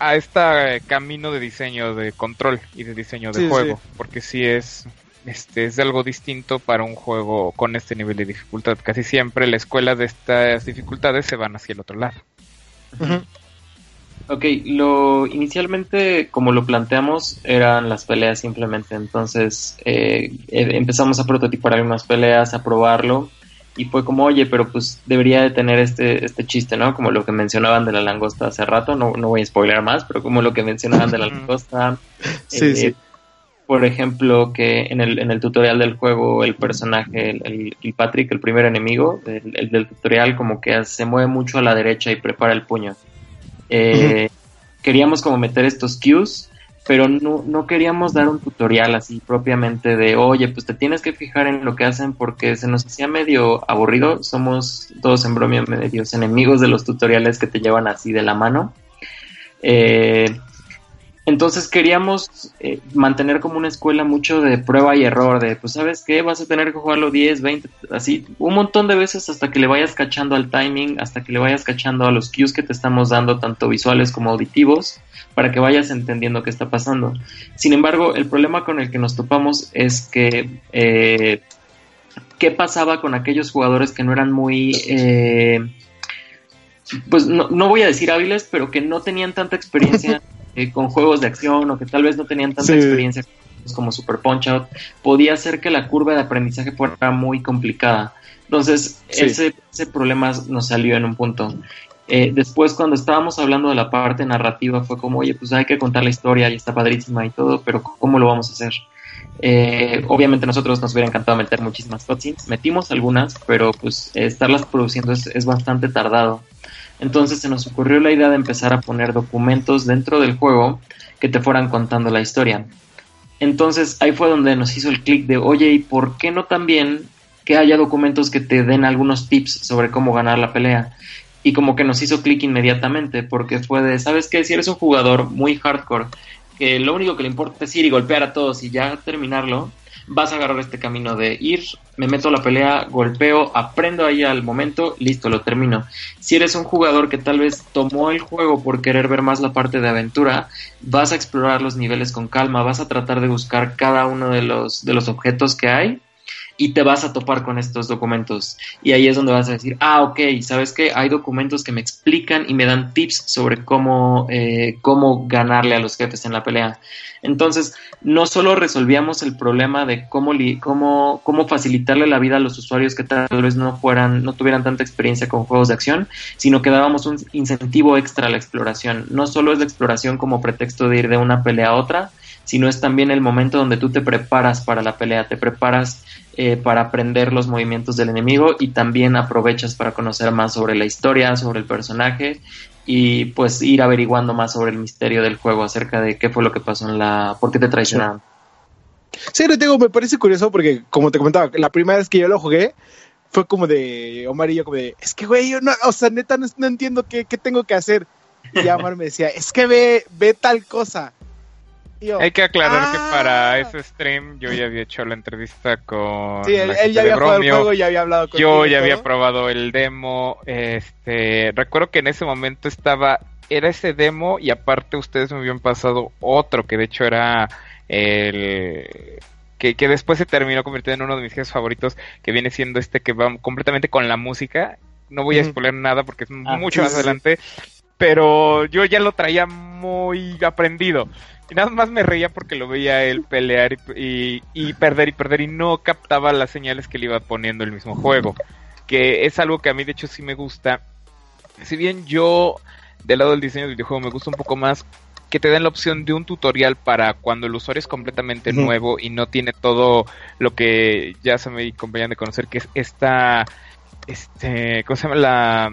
a este camino de diseño de control y de diseño de Sí, juego? Porque sí es este es algo distinto para un juego con este nivel de dificultad. Casi siempre la escuela de estas dificultades se van hacia el otro lado. Ujú. Ok, lo inicialmente como lo planteamos eran las peleas simplemente, entonces eh, eh, empezamos a prototipar algunas peleas, a probarlo y fue como, oye, pero pues debería de tener este, este chiste, ¿no? Como lo que mencionaban de la langosta hace rato, no, no voy a spoiler más, pero como lo que mencionaban de la langosta. Sí, eh, sí. Por ejemplo, que en el, en el tutorial del juego el personaje, el, el- el Patrick, el primer enemigo, el, el del tutorial como que se mueve mucho a la derecha y prepara el puño. Eh, Queríamos como meter estos cues, pero no, no queríamos dar un tutorial así propiamente de, oye, pues te tienes que fijar en lo que hacen porque se nos hacía medio aburrido. Somos todos en bromia medios enemigos de los tutoriales que te llevan así de la mano. Eh, entonces queríamos eh, mantener como una escuela mucho de prueba y error, de pues sabes qué, vas a tener que jugarlo 10, 20, así, un montón de veces hasta que le vayas cachando al timing, hasta que le vayas cachando a los cues que te estamos dando, tanto visuales como auditivos, para que vayas entendiendo qué está pasando. Sin embargo, el problema con el que nos topamos es que... eh, ¿Qué pasaba con aquellos jugadores que no eran muy... eh, pues no, no voy a decir hábiles, pero que no tenían tanta experiencia eh, con juegos de acción o que tal vez no tenían tanta Sí. experiencia como Super Punch Out, podía ser que la curva de aprendizaje fuera muy complicada. Entonces, Sí. ese, ese problema nos salió en un punto. Eh, después, cuando estábamos hablando de la parte narrativa, fue como, oye, pues hay que contar la historia y está padrísima y todo, pero ¿cómo lo vamos a hacer? Eh, obviamente nosotros nos hubiera encantado meter muchísimas cutscenes, metimos algunas, pero pues estarlas produciendo es, es bastante tardado. Entonces se nos ocurrió la idea de empezar a poner documentos dentro del juego que te fueran contando la historia. Entonces ahí fue donde nos hizo el clic de, oye, ¿y por qué no también que haya documentos que te den algunos tips sobre cómo ganar la pelea? Y como que nos hizo clic inmediatamente, porque fue de, ¿sabes qué? Si eres un jugador muy hardcore, que lo único que le importa es ir y golpear a todos y ya terminarlo, vas a agarrar este camino de ir, me meto a la pelea, golpeo, aprendo ahí al momento, listo, lo termino. Si eres un jugador que tal vez tomó el juego por querer ver más la parte de aventura, vas a explorar los niveles con calma, vas a tratar de buscar cada uno de los, de los objetos que hay y te vas a topar con estos documentos. Y ahí es donde vas a decir, ah, ok, ¿sabes qué? Hay documentos que me explican y me dan tips sobre cómo, eh, cómo ganarle a los jefes en la pelea. Entonces, no solo resolvíamos el problema de cómo, li- cómo, cómo facilitarle la vida a los usuarios que tal vez no fueran, no tuvieran tanta experiencia con juegos de acción, sino que dábamos un incentivo extra a la exploración. No solo es la exploración como pretexto de ir de una pelea a otra, sino es también el momento donde tú te preparas para la pelea, te preparas eh, para aprender los movimientos del enemigo y también aprovechas para conocer más sobre la historia, sobre el personaje y pues ir averiguando más sobre el misterio del juego acerca de qué fue lo que pasó en la... por qué te traicionaron. Sí, no digo, me parece curioso porque, como te comentaba, la primera vez que yo lo jugué fue como de Omar y yo, como de, es que, güey, yo no, o sea, neta, no, no entiendo qué, qué tengo que hacer. Y Omar me decía, es que ve, ve tal cosa. Yo, Hay que aclarar que "Ah". para ese stream yo ya había hecho la entrevista con Sí, él, ya había jugado el juego y había hablado con Yo ya había probado el demo, este, recuerdo que en ese momento estaba, era ese demo y aparte ustedes me habían pasado otro que de hecho era el que, que después se terminó convirtiendo en uno de mis juegos favoritos, que viene siendo este que va completamente con la música. No voy a spoiler nada porque es Ah, mucho sí, más sí. adelante, pero yo ya lo traía muy aprendido. Y nada más me reía porque lo veía él pelear y, y- y perder y perder y no captaba las señales que le iba poniendo el mismo juego. Que es algo que a mí de hecho sí me gusta. Si bien yo del lado del diseño del videojuego me gusta un poco más que te den la opción de un tutorial para cuando el usuario es completamente nuevo y no tiene todo lo que ya se me acompañan de conocer, que es esta, este, ¿cómo se llama? La,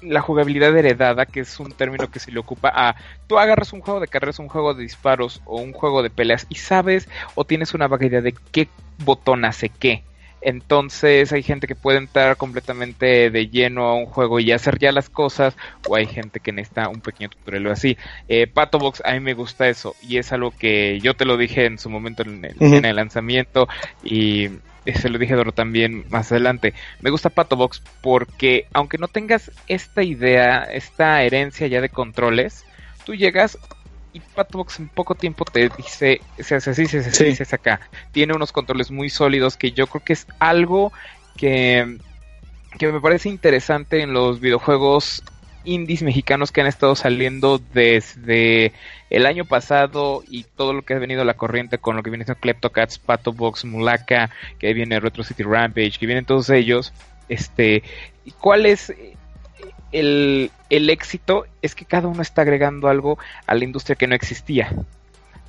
la jugabilidad heredada, que es un término que se le ocupa a tú agarras un juego de carreras, un juego de disparos o un juego de peleas y sabes o tienes una vaga idea de qué botón hace qué. Entonces hay gente que puede entrar completamente de lleno a un juego y hacer ya las cosas, o hay gente que necesita un pequeño tutorial o así. Eh, Pato Box, a mí me gusta eso, y es algo que yo te lo dije en su momento en el, en el lanzamiento, y se lo dije a Doro también más adelante. Me gusta Pato Box porque, aunque no tengas esta idea, esta herencia ya de controles, tú llegas y Pato Box en poco tiempo te dice, se hace así, se hace así, Sí. se hace acá. Tiene unos controles muy sólidos que yo creo que es algo que, que me parece interesante en los videojuegos indies mexicanos que han estado saliendo desde el año pasado y todo lo que ha venido a la corriente con lo que viene siendo Kleptocats, Pato Box, Mulaka, que ahí viene Retro City Rampage, que vienen todos ellos. Este, ¿y ¿cuál es el, el éxito? Es que cada uno está agregando algo a la industria que no existía.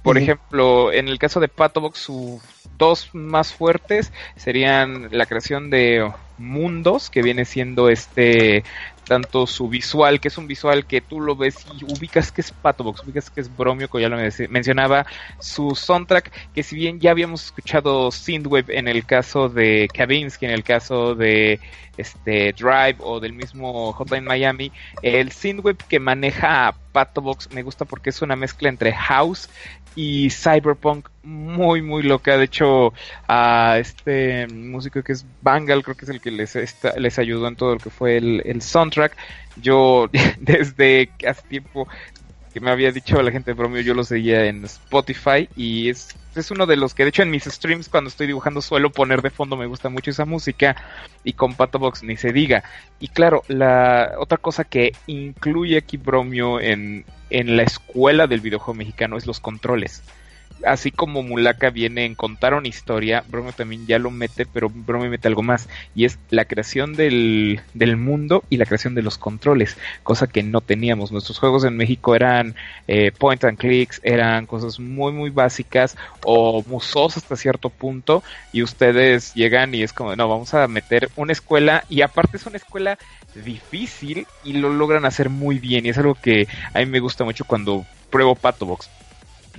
Por ejemplo, en el caso de Patobox, sus dos más fuertes serían la creación de mundos, que viene siendo este tanto su visual, que es un visual que tú lo ves y ubicas que es Patobox, ubicas que es Bromio, como ya lo men- mencionaba, su soundtrack, que si bien ya habíamos escuchado Synthwave en el caso de Kavinsky, en el caso de este Drive o del mismo Hotline Miami, el Synthwave que maneja Patobox me gusta porque es una mezcla entre house y cyberpunk muy muy loca. De hecho a este músico que es Bangal creo que es el que les les ayudó en todo lo que fue el, el soundtrack. Yo desde hace tiempo que me había dicho la gente de bromeo yo lo seguía en Spotify y es es uno de los que de hecho en mis streams cuando estoy dibujando suelo poner de fondo me gusta mucho esa música y con Patobox ni se diga y claro la otra cosa que incluye aquí Bromio en en la escuela del videojuego mexicano es los controles. Así como Mulaka viene en contar una historia, Bromio también ya lo mete, pero Bromio mete algo más, y es la creación del, del mundo y la creación de los controles, cosa que no teníamos. Nuestros juegos en México eran eh, point and clicks, eran cosas muy muy básicas o musos hasta cierto punto, y ustedes llegan y es como, no, vamos a meter una escuela, y aparte es una escuela difícil y lo logran hacer muy bien, y es algo que a mí me gusta mucho cuando pruebo Patobox.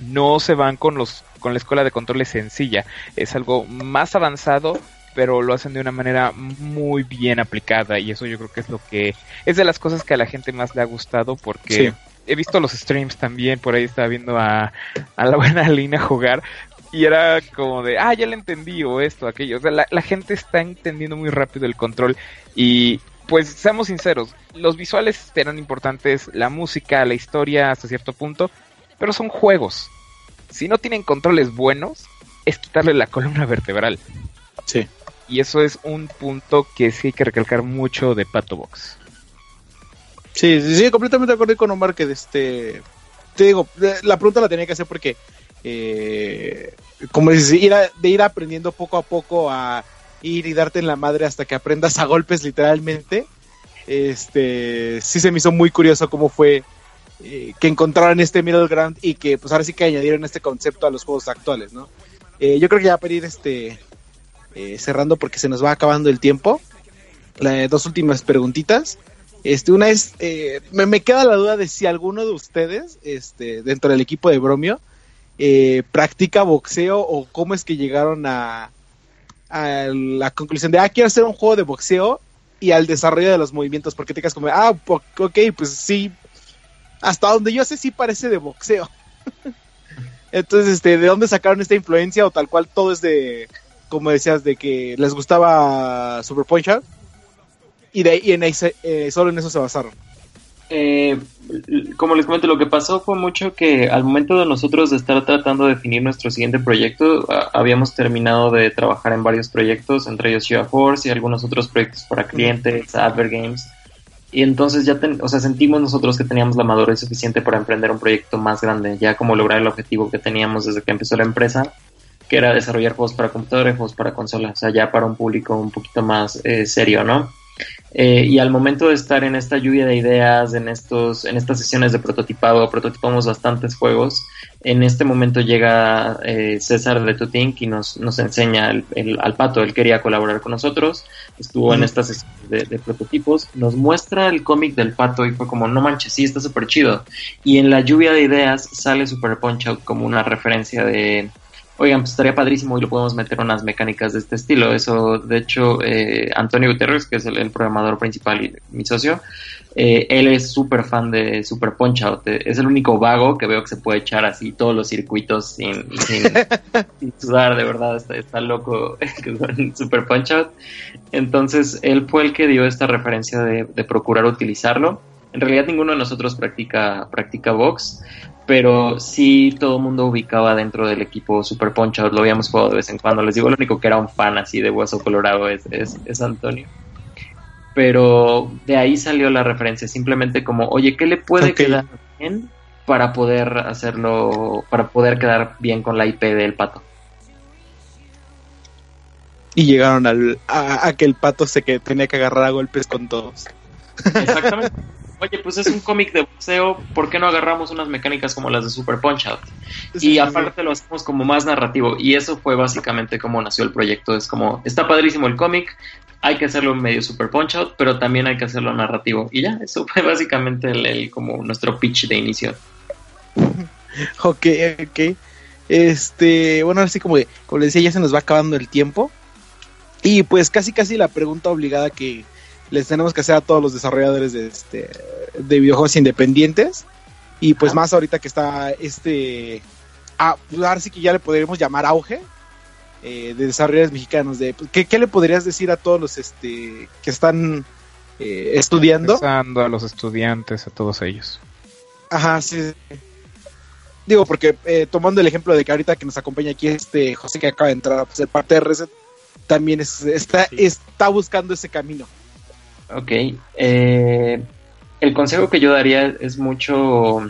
No se van con los con la escuela de controles sencilla, es algo más avanzado, pero lo hacen de una manera muy bien aplicada y eso yo creo que es lo que es de las cosas que a la gente más le ha gustado porque Sí. he visto los streams también, por ahí estaba viendo a, a la buena línea jugar y era como de, ah, ya le entendí o esto, aquello. O sea, la, la gente está entendiendo muy rápido el control y pues seamos sinceros, los visuales serán importantes, la música, la historia hasta cierto punto, pero son juegos. Si no tienen controles buenos, es quitarle la columna vertebral. Sí. Y eso es un punto que sí hay que recalcar mucho de Pato Box. Sí, sí, sí, completamente de acuerdo con Omar que de este... Te digo, de- la pregunta la tenía que hacer porque, eh, como dices, ir a- de ir aprendiendo poco a poco a ir y darte en la madre hasta que aprendas a golpes literalmente, este, sí se me hizo muy curioso cómo fue eh, que encontraron este middle ground y que pues ahora sí que añadieron este concepto a los juegos actuales, ¿no? Eh, yo creo que ya para ir este, eh, cerrando porque se nos va acabando el tiempo, las dos últimas preguntitas. Este, una es, me, me queda la duda de si alguno de ustedes, este, dentro del equipo de Bromio, practica boxeo o cómo es que llegaron a, a la conclusión de, ah, quiero hacer un juego de boxeo y al desarrollo de los movimientos, porque te quedas como, ah, ok, pues sí, hasta donde yo sé sí parece de boxeo. Entonces, este, ¿de dónde sacaron esta influencia o tal cual todo es de, como decías, de que les gustaba Super Punch Out? Y de ahí en ahí se- eh, solo en eso se basaron. Eh, como les comento, lo que pasó fue mucho que al momento de nosotros de estar tratando de definir nuestro siguiente proyecto, a- habíamos terminado de trabajar en varios proyectos, entre ellos Shiva Force y algunos otros proyectos para clientes, Advert Games. Y entonces ya, o sea, sentimos nosotros que teníamos la madurez suficiente para emprender un proyecto más grande, ya como lograr el objetivo que teníamos desde que empezó la empresa, que era desarrollar juegos para computadora y juegos para consolas, o sea, ya para un público un poquito más eh, serio, ¿no? Eh, y al momento de estar en esta lluvia de ideas, en estos, en estas sesiones de prototipado, prototipamos bastantes juegos. En este momento llega eh, César de Tutink y nos, nos enseña el, el- al pato. Él quería colaborar con nosotros, estuvo en estas sesiones de, de prototipos, nos muestra el cómic del pato y fue como, no manches, sí, está súper chido. Y en la lluvia de ideas sale Super Punch Out como una referencia de, oigan, pues estaría padrísimo y lo podemos meter unas mecánicas de este estilo. Eso, de hecho, eh, Antonio Guterres, que es el, el programador principal y mi socio, eh, él es súper fan de Super Punch Out. Eh, Es el único vago que veo que se puede echar así todos los circuitos sin, sin, sin sudar, de verdad, está, está loco Super Punch Out. Entonces, él fue el que dio esta referencia de, de procurar utilizarlo. En realidad ninguno de nosotros practica, practica box, pero sí todo el mundo ubicaba dentro del equipo Super Punch Out, lo habíamos jugado de vez en cuando. Les digo, el único que era un fan así de Hueso Colorado es, es, es Antonio. Pero de ahí salió la referencia, simplemente como, oye, ¿qué le puede quedar bien para poder hacerlo, para poder quedar bien con la IP del pato? Y llegaron al, a, a que el pato se que tenía que agarrar a golpes con todos. Exactamente. Oye, pues es un cómic de boxeo, ¿por qué no agarramos unas mecánicas como las de Super Punch Out? Sí, y sí, aparte lo hacemos como más narrativo. Y eso fue básicamente como nació el proyecto. Es como, está padrísimo el cómic, hay que hacerlo medio Super Punch Out, pero también hay que hacerlo narrativo. Y ya, eso fue básicamente el, el- como nuestro pitch de inicio. Ok, ok. Este, bueno, así como, como les decía, ya se nos va acabando el tiempo. Y pues casi casi la pregunta obligada que les tenemos que hacer a todos los desarrolladores de este de videojuegos independientes. Y pues más ahorita que está este ah, pues ahora sí que ya le podríamos llamar auge eh, de desarrolladores mexicanos. De, pues, ¿qué, qué le podrías decir a todos los este que están eh, estudiando? Empezando a los estudiantes, a todos ellos. Ajá, sí. Digo, porque eh, tomando el ejemplo de que ahorita que nos acompaña aquí este José que acaba de entrar a ser parte de Reset, también es- está, Sí. está buscando ese camino. Ok. eh, el consejo que yo daría es mucho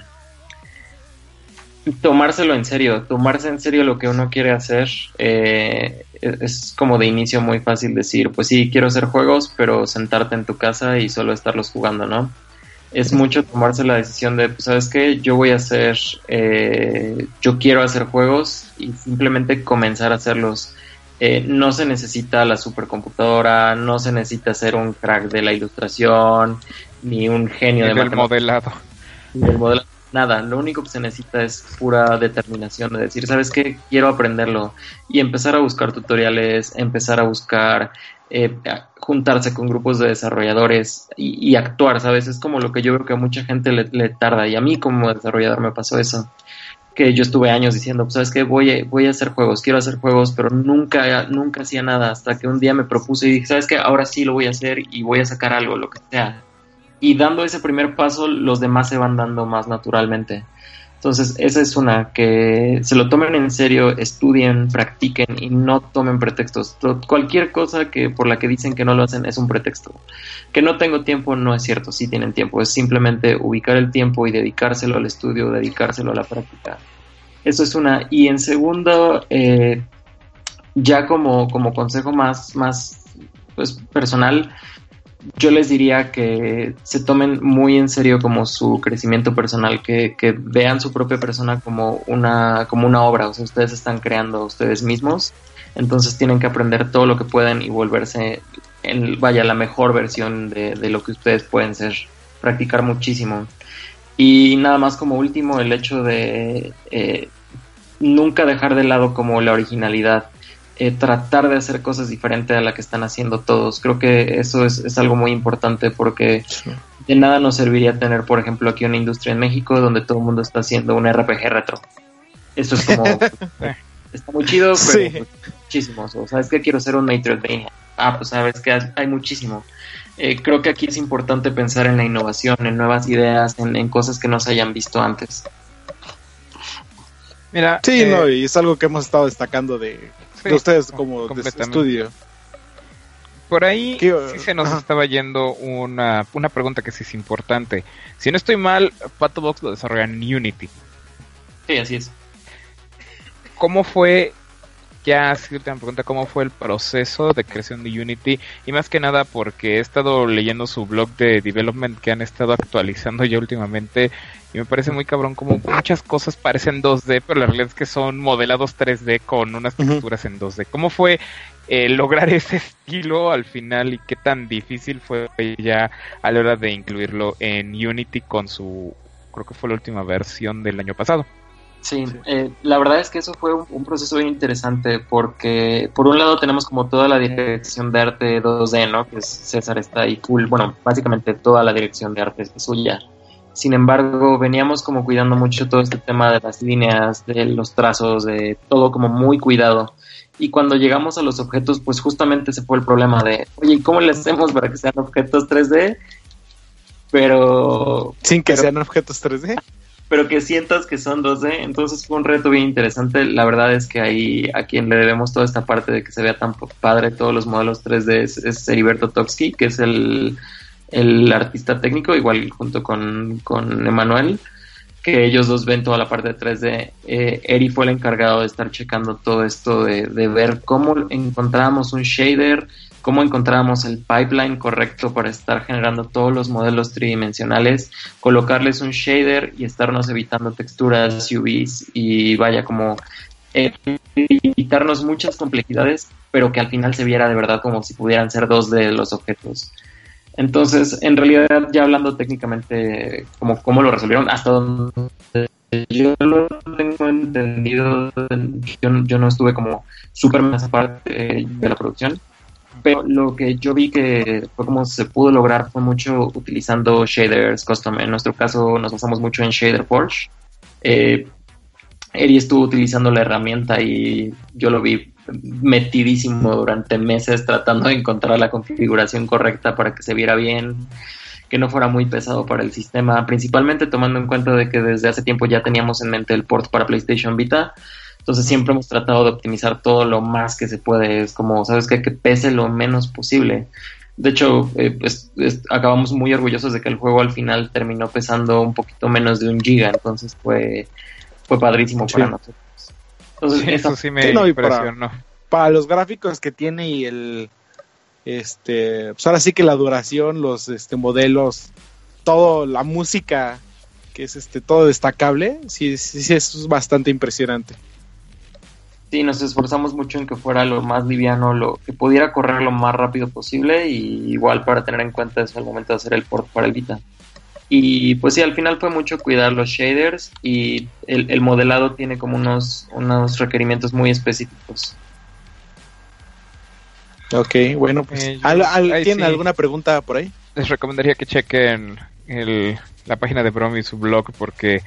tomárselo en serio, tomarse en serio lo que uno quiere hacer. eh, es es como de inicio muy fácil decir, pues sí, quiero hacer juegos, pero sentarte en tu casa y solo estarlos jugando, ¿no? Es mucho tomarse la decisión de, pues, ¿sabes qué? Yo voy a hacer, eh, yo quiero hacer juegos y simplemente comenzar a hacerlos. Eh, no se necesita la supercomputadora, no se necesita ser un crack de la ilustración, ni un genio de El matemáticas modelado. del modelo. Nada, lo único que se necesita es pura determinación de decir, ¿sabes qué? Quiero aprenderlo. Y empezar a buscar tutoriales, empezar a buscar, eh, juntarse con grupos de desarrolladores y, y actuar, ¿sabes? Es como lo que yo creo que a mucha gente le, le tarda. Y a mí como desarrollador me pasó eso. Que yo estuve años diciendo, pues, ¿sabes qué? Voy a, voy a hacer juegos, quiero hacer juegos, pero nunca, nunca hacía nada. Hasta que un día me propuse y dije, ¿sabes qué? Ahora sí lo voy a hacer y voy a sacar algo, lo que sea y dando ese primer paso los demás se van dando más naturalmente. Entonces, esa es una, que se lo tomen en serio, estudien, practiquen y no tomen pretextos. To- Cualquier cosa que por la que dicen que no lo hacen es un pretexto. Que no tengo tiempo no es cierto, sí tienen tiempo, es simplemente ubicar el tiempo y dedicárselo al estudio, dedicárselo a la práctica. Eso es una. Y en segundo, eh, ya como, como consejo más, más pues, personal, yo les diría que se tomen muy en serio como su crecimiento personal, que, vean su propia persona como una, como una obra, o sea, ustedes están creando ustedes mismos, entonces tienen que aprender todo lo que pueden y volverse, en, vaya, la mejor versión de, de lo que ustedes pueden ser, practicar muchísimo. Y nada más como último, el hecho de, eh, nunca dejar de lado como la originalidad. Eh, tratar de hacer cosas diferentes a la que están haciendo todos. Creo que eso es, es algo muy importante porque de nada nos serviría tener, por ejemplo, aquí una industria en México donde todo el mundo está haciendo un RPG retro. Eso es como... está muy chido, pero Sí. pues, muchísimos. O sabes que quiero ser un Metroidvania. Ah, pues sabes que hay hay muchísimo. Eh, creo que aquí es importante pensar en la innovación, en nuevas ideas, en, en cosas que no se hayan visto antes. Mira, Sí, eh, no, y es algo que hemos estado destacando de, sí, de ustedes como de estudio. Por ahí ¿Qué, sí se nos ajá. estaba yendo una, una pregunta que sí es importante. Si no estoy mal, Pato Box lo desarrolla en Unity. Sí, así es. ¿Cómo fue, ya sí, última pregunta, cómo fue el proceso de creación de Unity? Y más que nada porque he estado leyendo su blog de development que han estado actualizando ya últimamente y me parece muy cabrón como muchas cosas parecen 2D, pero la realidad es que son modelados 3D con unas texturas en 2D. ¿Cómo fue eh, lograr ese estilo al final y qué tan difícil fue ya a la hora de incluirlo en Unity con su, creo que fue la última versión del año pasado? Sí, eh, la verdad es que eso fue un, un proceso bien interesante porque por un lado tenemos como toda la dirección de arte 2D, ¿no? Que es César está ahí full, bueno, básicamente toda la dirección de arte es suya. Sin embargo, veníamos como cuidando mucho todo este tema de las líneas, de los trazos, de todo como muy cuidado. Y cuando llegamos a los objetos, pues justamente se fue el problema de, oye, ¿y cómo le hacemos para que sean objetos 3D? Pero Sin que Pero- sean objetos 3D. Pero que sientas que son 2D, entonces fue un reto bien interesante. La verdad es que ahí a quien le debemos toda esta parte de que se vea tan padre todos los modelos 3D es, es Heriberto Toksky, que es el, el artista técnico, igual junto con, con Emanuel, que ellos dos ven toda la parte de 3D. Eh, Eri fue el encargado de estar checando todo esto, de, de ver cómo encontrábamos un shader, cómo encontrábamos el pipeline correcto para estar generando todos los modelos tridimensionales, colocarles un shader y estarnos evitando texturas, UVs y vaya como eh, evitarnos muchas complejidades, pero que al final se viera de verdad como si pudieran ser dos de los objetos. Entonces, en realidad, ya hablando técnicamente, como cómo lo resolvieron, hasta donde yo lo tengo entendido, yo, yo no estuve como súper más parte eh, de la producción, pero lo que yo vi que fue como se pudo lograr fue mucho utilizando shaders custom. En nuestro caso nos basamos mucho en Shader Forge. Eh, Eri estuvo utilizando la herramienta y yo lo vi metidísimo durante meses tratando de encontrar la configuración correcta para que se viera bien, que no fuera muy pesado para el sistema, principalmente tomando en cuenta de que desde hace tiempo ya teníamos en mente el port para PlayStation Vita. Entonces siempre hemos tratado de optimizar todo lo más que se puede. Es como, ¿sabes qué? Que pese lo menos posible. De hecho, eh, pues, es- acabamos muy orgullosos de que el juego al final terminó pesando un poquito menos de un giga. Entonces fue, fue padrísimo Sí. para nosotros. Entonces, Sí, esa- eso sí me Sí, no, y para- impresionó. Para los gráficos que tiene y el. Este. Pues ahora sí que la duración, los este, modelos, todo, la música, que es este todo destacable, sí, sí, sí, es bastante impresionante. Sí, nos esforzamos mucho en que fuera lo más liviano, lo que pudiera correr lo más rápido posible y igual para tener en cuenta eso al momento de hacer el port para el Vita. Y pues sí, al final fue mucho cuidar los shaders y el, el modelado tiene como unos, unos requerimientos muy específicos. Ok, bueno, pues. Eh, ¿al- al- ¿Tienen sí. alguna pregunta por ahí? Les recomendaría que chequen el, la página de Brom y su blog porque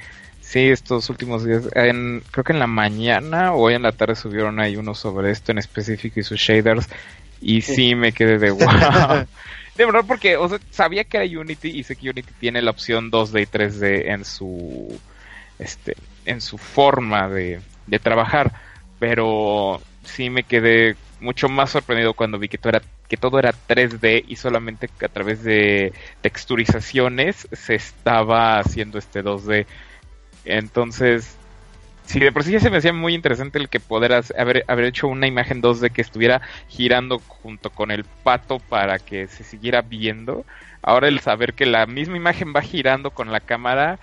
sí, estos últimos días, en- creo que en la mañana o hoy en la tarde subieron ahí uno sobre esto en específico y sus shaders y sí, me quedé de wow. De verdad, porque o sea, sabía que era Unity y sé que Unity tiene la opción 2D y 3D en su este en su forma de, de trabajar, pero sí me quedé mucho más sorprendido cuando vi que todo era que todo era 3D y solamente a través de texturizaciones se estaba haciendo este 2D. Entonces, sí, de por sí ya se me hacía muy interesante el que hacer- haber, haber hecho una imagen 2D que estuviera girando junto con el pato para que se siguiera viendo. Ahora el saber que la misma imagen va girando con la cámara.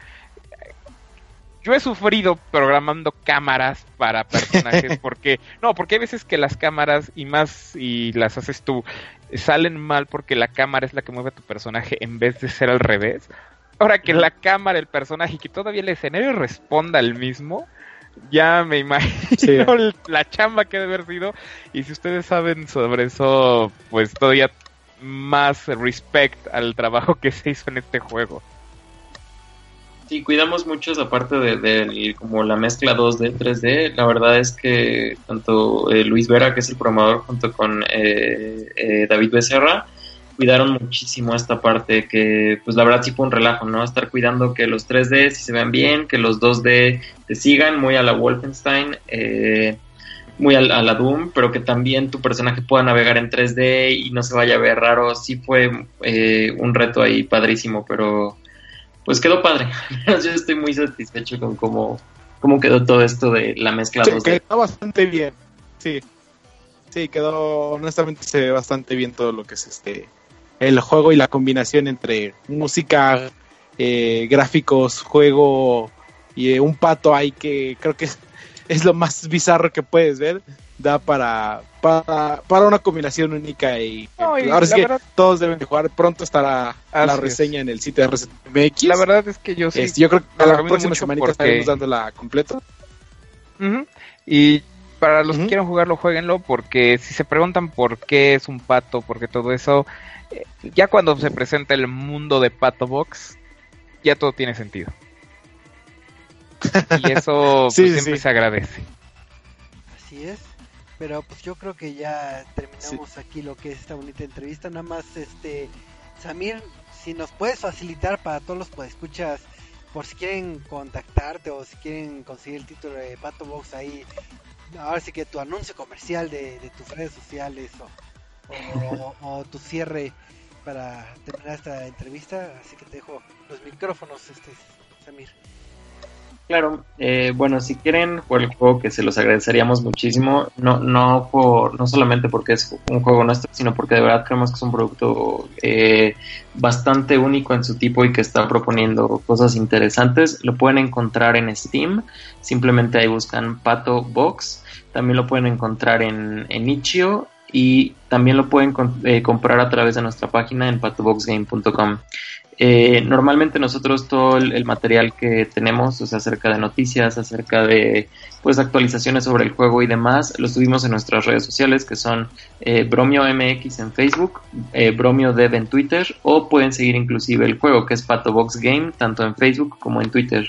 Yo he sufrido programando cámaras para personajes porque no, porque hay veces que las cámaras y más y las haces tú salen mal porque la cámara es la que mueve a tu personaje en vez de ser al revés. Ahora que la cámara, el personaje y que todavía el escenario responda al mismo, ya me imagino Sí. la chamba que debe haber sido. Y si ustedes saben sobre eso, pues todavía más respect al trabajo que se hizo en este juego. Sí, cuidamos mucho esa parte de, como la mezcla 2D, 3D. La verdad es que tanto eh, Luis Vera, que es el programador, junto con eh, eh, David Becerra, cuidaron muchísimo esta parte que, pues la verdad sí fue un relajo, ¿no? Estar cuidando que los 3D sí se vean bien, que los 2D te sigan, muy a la Wolfenstein, eh, muy a, la- Doom, pero que también tu personaje pueda navegar en 3D y no se vaya a ver raro. Sí fue eh, un reto ahí padrísimo, pero pues quedó padre. Yo estoy muy satisfecho con cómo, cómo quedó todo esto de la mezcla Sí, 2D. quedó bastante bien. Sí. Sí, quedó, honestamente se ve bastante bien todo lo que es este el juego y la combinación entre música, eh, gráficos, juego y eh, un pato ahí que creo que es, es lo más bizarro que puedes ver. Da para, para, para una combinación única y, No, y ahora sí que verdad- todos deben de jugar. Pronto estará la es. reseña en el sitio de ResetMX. La verdad es que yo sí. Yo creo que la próxima semana porque- estaremos dándola completa. Y para los que quieran jugarlo, jueguenlo, porque si se preguntan por qué es un pato, porque todo eso, ya cuando se presenta el mundo de Pato Box, ya todo tiene sentido. Y eso pues, Sí, siempre sí. se agradece. Así es. Pero pues yo creo que ya terminamos aquí lo que es esta bonita entrevista. Nada más, este, Samir, si nos puedes facilitar para todos los que escuchas, por si quieren contactarte o si quieren conseguir el título de Pato Box ahí, ahora sí que tu anuncio comercial de, de tus redes sociales o, o- tu cierre para terminar esta entrevista. Así que te dejo los micrófonos, este, Samir. Claro, eh, bueno, si quieren jugar el juego, que se los agradeceríamos muchísimo, no, no, por, no solamente porque es un juego nuestro, sino porque de verdad creemos que es un producto eh, bastante único en su tipo y que está proponiendo cosas interesantes. Lo pueden encontrar en Steam, simplemente ahí buscan Pato Box, también lo pueden encontrar en, en Itch.io y también lo pueden eh, comprar a través de nuestra página en patoboxgame.com. Eh, normalmente nosotros todo el, material que tenemos, o sea, acerca de noticias, acerca de pues actualizaciones sobre el juego y demás, lo subimos en nuestras redes sociales que son eh, Bromio MX en Facebook, eh, Bromio Dev en Twitter o pueden seguir inclusive el juego que es Patobox Game tanto en Facebook como en Twitter.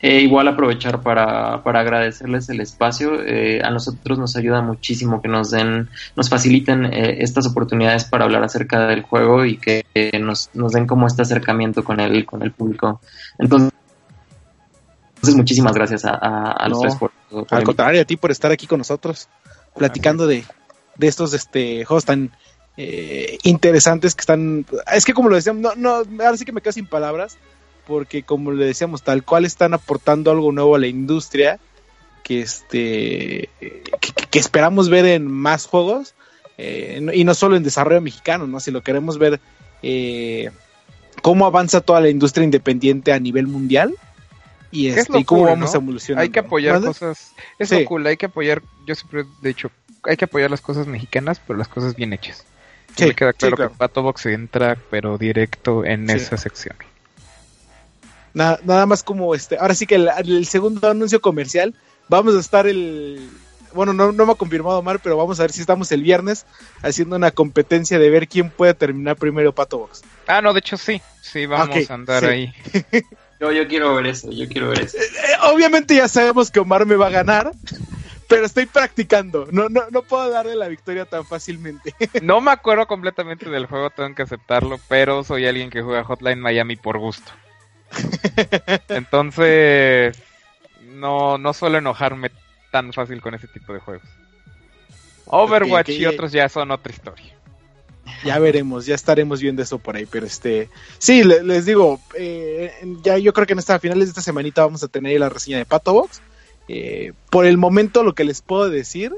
Eh, igual aprovechar para, para agradecerles el espacio. eh, a nosotros nos ayuda muchísimo que nos den, nos faciliten eh, estas oportunidades para hablar acerca del juego y que nos, nos den como este acercamiento con el, con el público. Entonces, entonces muchísimas gracias a, a, a los tres por, por Al contrario, a ti por estar aquí con nosotros, platicando de, de estos este, juegos tan eh, interesantes que están... Es que como lo decíamos, no, no, ahora sí que me quedo sin palabras, porque como le decíamos, tal cual están aportando algo nuevo a la industria, que, este, que, que esperamos ver en más juegos, eh, y no solo en desarrollo mexicano, ¿no? si lo queremos ver... eh, cómo avanza toda la industria independiente a nivel mundial y, ¿Qué es este, lo y cómo vamos no? evolucionando. Hay que apoyar cosas. Es Sí. cool, hay que apoyar. Yo siempre he dicho, hay que apoyar las cosas mexicanas, pero las cosas bien hechas. Sí, me queda sí, claro que Pato Box entra, pero directo en esa sección. Na- nada más como este, ahora sí que el, el segundo anuncio comercial, vamos a estar el, bueno, no, no me ha confirmado Omar, pero vamos a ver si estamos el viernes haciendo una competencia de ver quién puede terminar primero Pato Box. Ah, no, de hecho sí. Sí, vamos a andar sí. ahí. Yo, yo quiero ver eso, yo quiero ver eso. Eh, obviamente ya sabemos que Omar me va a ganar, pero estoy practicando, no, no, no puedo darle la victoria tan fácilmente. No me acuerdo completamente del juego, tengo que aceptarlo, pero soy alguien que juega Hotline Miami por gusto. Entonces, no, no suelo enojarme tan fácil con ese tipo de juegos. Overwatch y otros ya son otra historia. ya veremos, ya estaremos viendo eso por ahí, pero este, sí, le- les digo, eh, ya yo creo que en esta a finales de esta semanita vamos a tener la reseña de Pato Box. Eh, por el momento lo que les puedo decir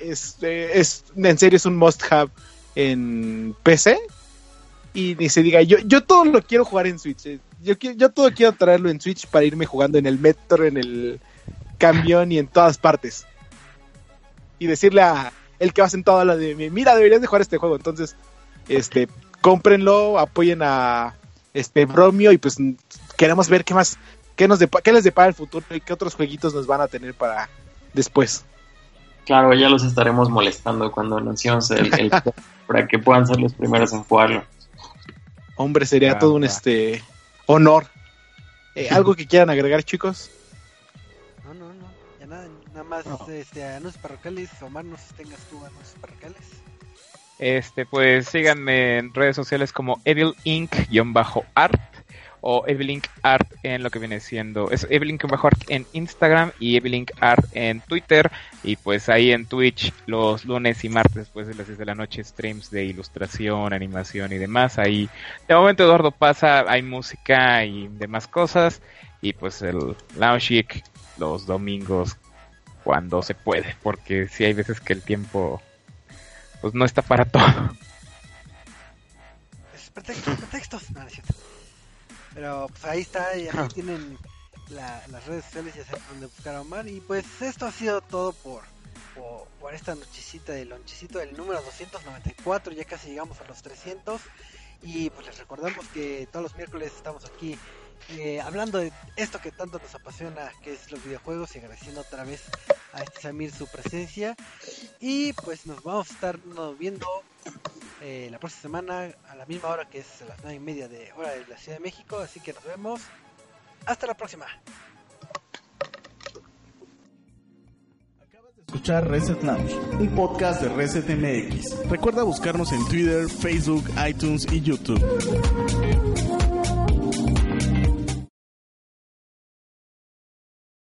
es, eh, es en serio es un must have en PC y ni se diga, yo, yo todo lo quiero jugar en Switch, eh, yo, yo todo quiero traerlo en Switch para irme jugando en el metro, en el camión y en todas partes. Y decirle a el que va sentado a la de mí, mira, deberías de jugar este juego, entonces este, cómprenlo, apoyen a este Bromio y pues queremos ver qué más qué, nos depa- qué les depara el futuro y qué otros jueguitos nos van a tener para después. Claro, ya los estaremos molestando cuando anunciemos el, el para que puedan ser los primeros en jugarlo. Hombre, sería Ah, todo un este honor. Eh, ¿Algo que quieran agregar, chicos? No, no, no. Ya nada, nada más este, anuncios parroquiales. Omar, no sé si tengas tú anuncios parroquiales. Este, pues síganme en redes sociales como Evil Inc-art o Evil Inc Art en lo que viene siendo es Evil Inc Art en Instagram y Evil Inc Art en Twitter y pues ahí en Twitch los lunes y martes después de las 10 de la noche streams de ilustración, animación y demás. Ahí de momento Eduardo pasa, hay música y demás cosas y pues el Lounge los domingos cuando se puede, porque si hay veces que el tiempo pues no está para todo. Pretextos, pretextos. No, no es cierto. Pero pues ahí está, y ahí tienen la- las redes sociales, ya saben dónde buscar a Omar. Y pues esto ha sido todo por, por, por esta nochecita del lonchecito del número 294. Ya casi llegamos a los 300. Y pues les recordamos que todos los miércoles estamos aquí eh, hablando de esto que tanto nos apasiona, que es los videojuegos, y agradeciendo otra vez a este Samir su presencia. Y pues nos vamos a estar viendo eh, la próxima semana a la misma hora que es a las 9 y media de hora de la Ciudad de México. Así que nos vemos. Hasta la próxima. Escuchar Reset Lounge, un podcast de Reset MX. Recuerda buscarnos en Twitter, Facebook, iTunes y YouTube.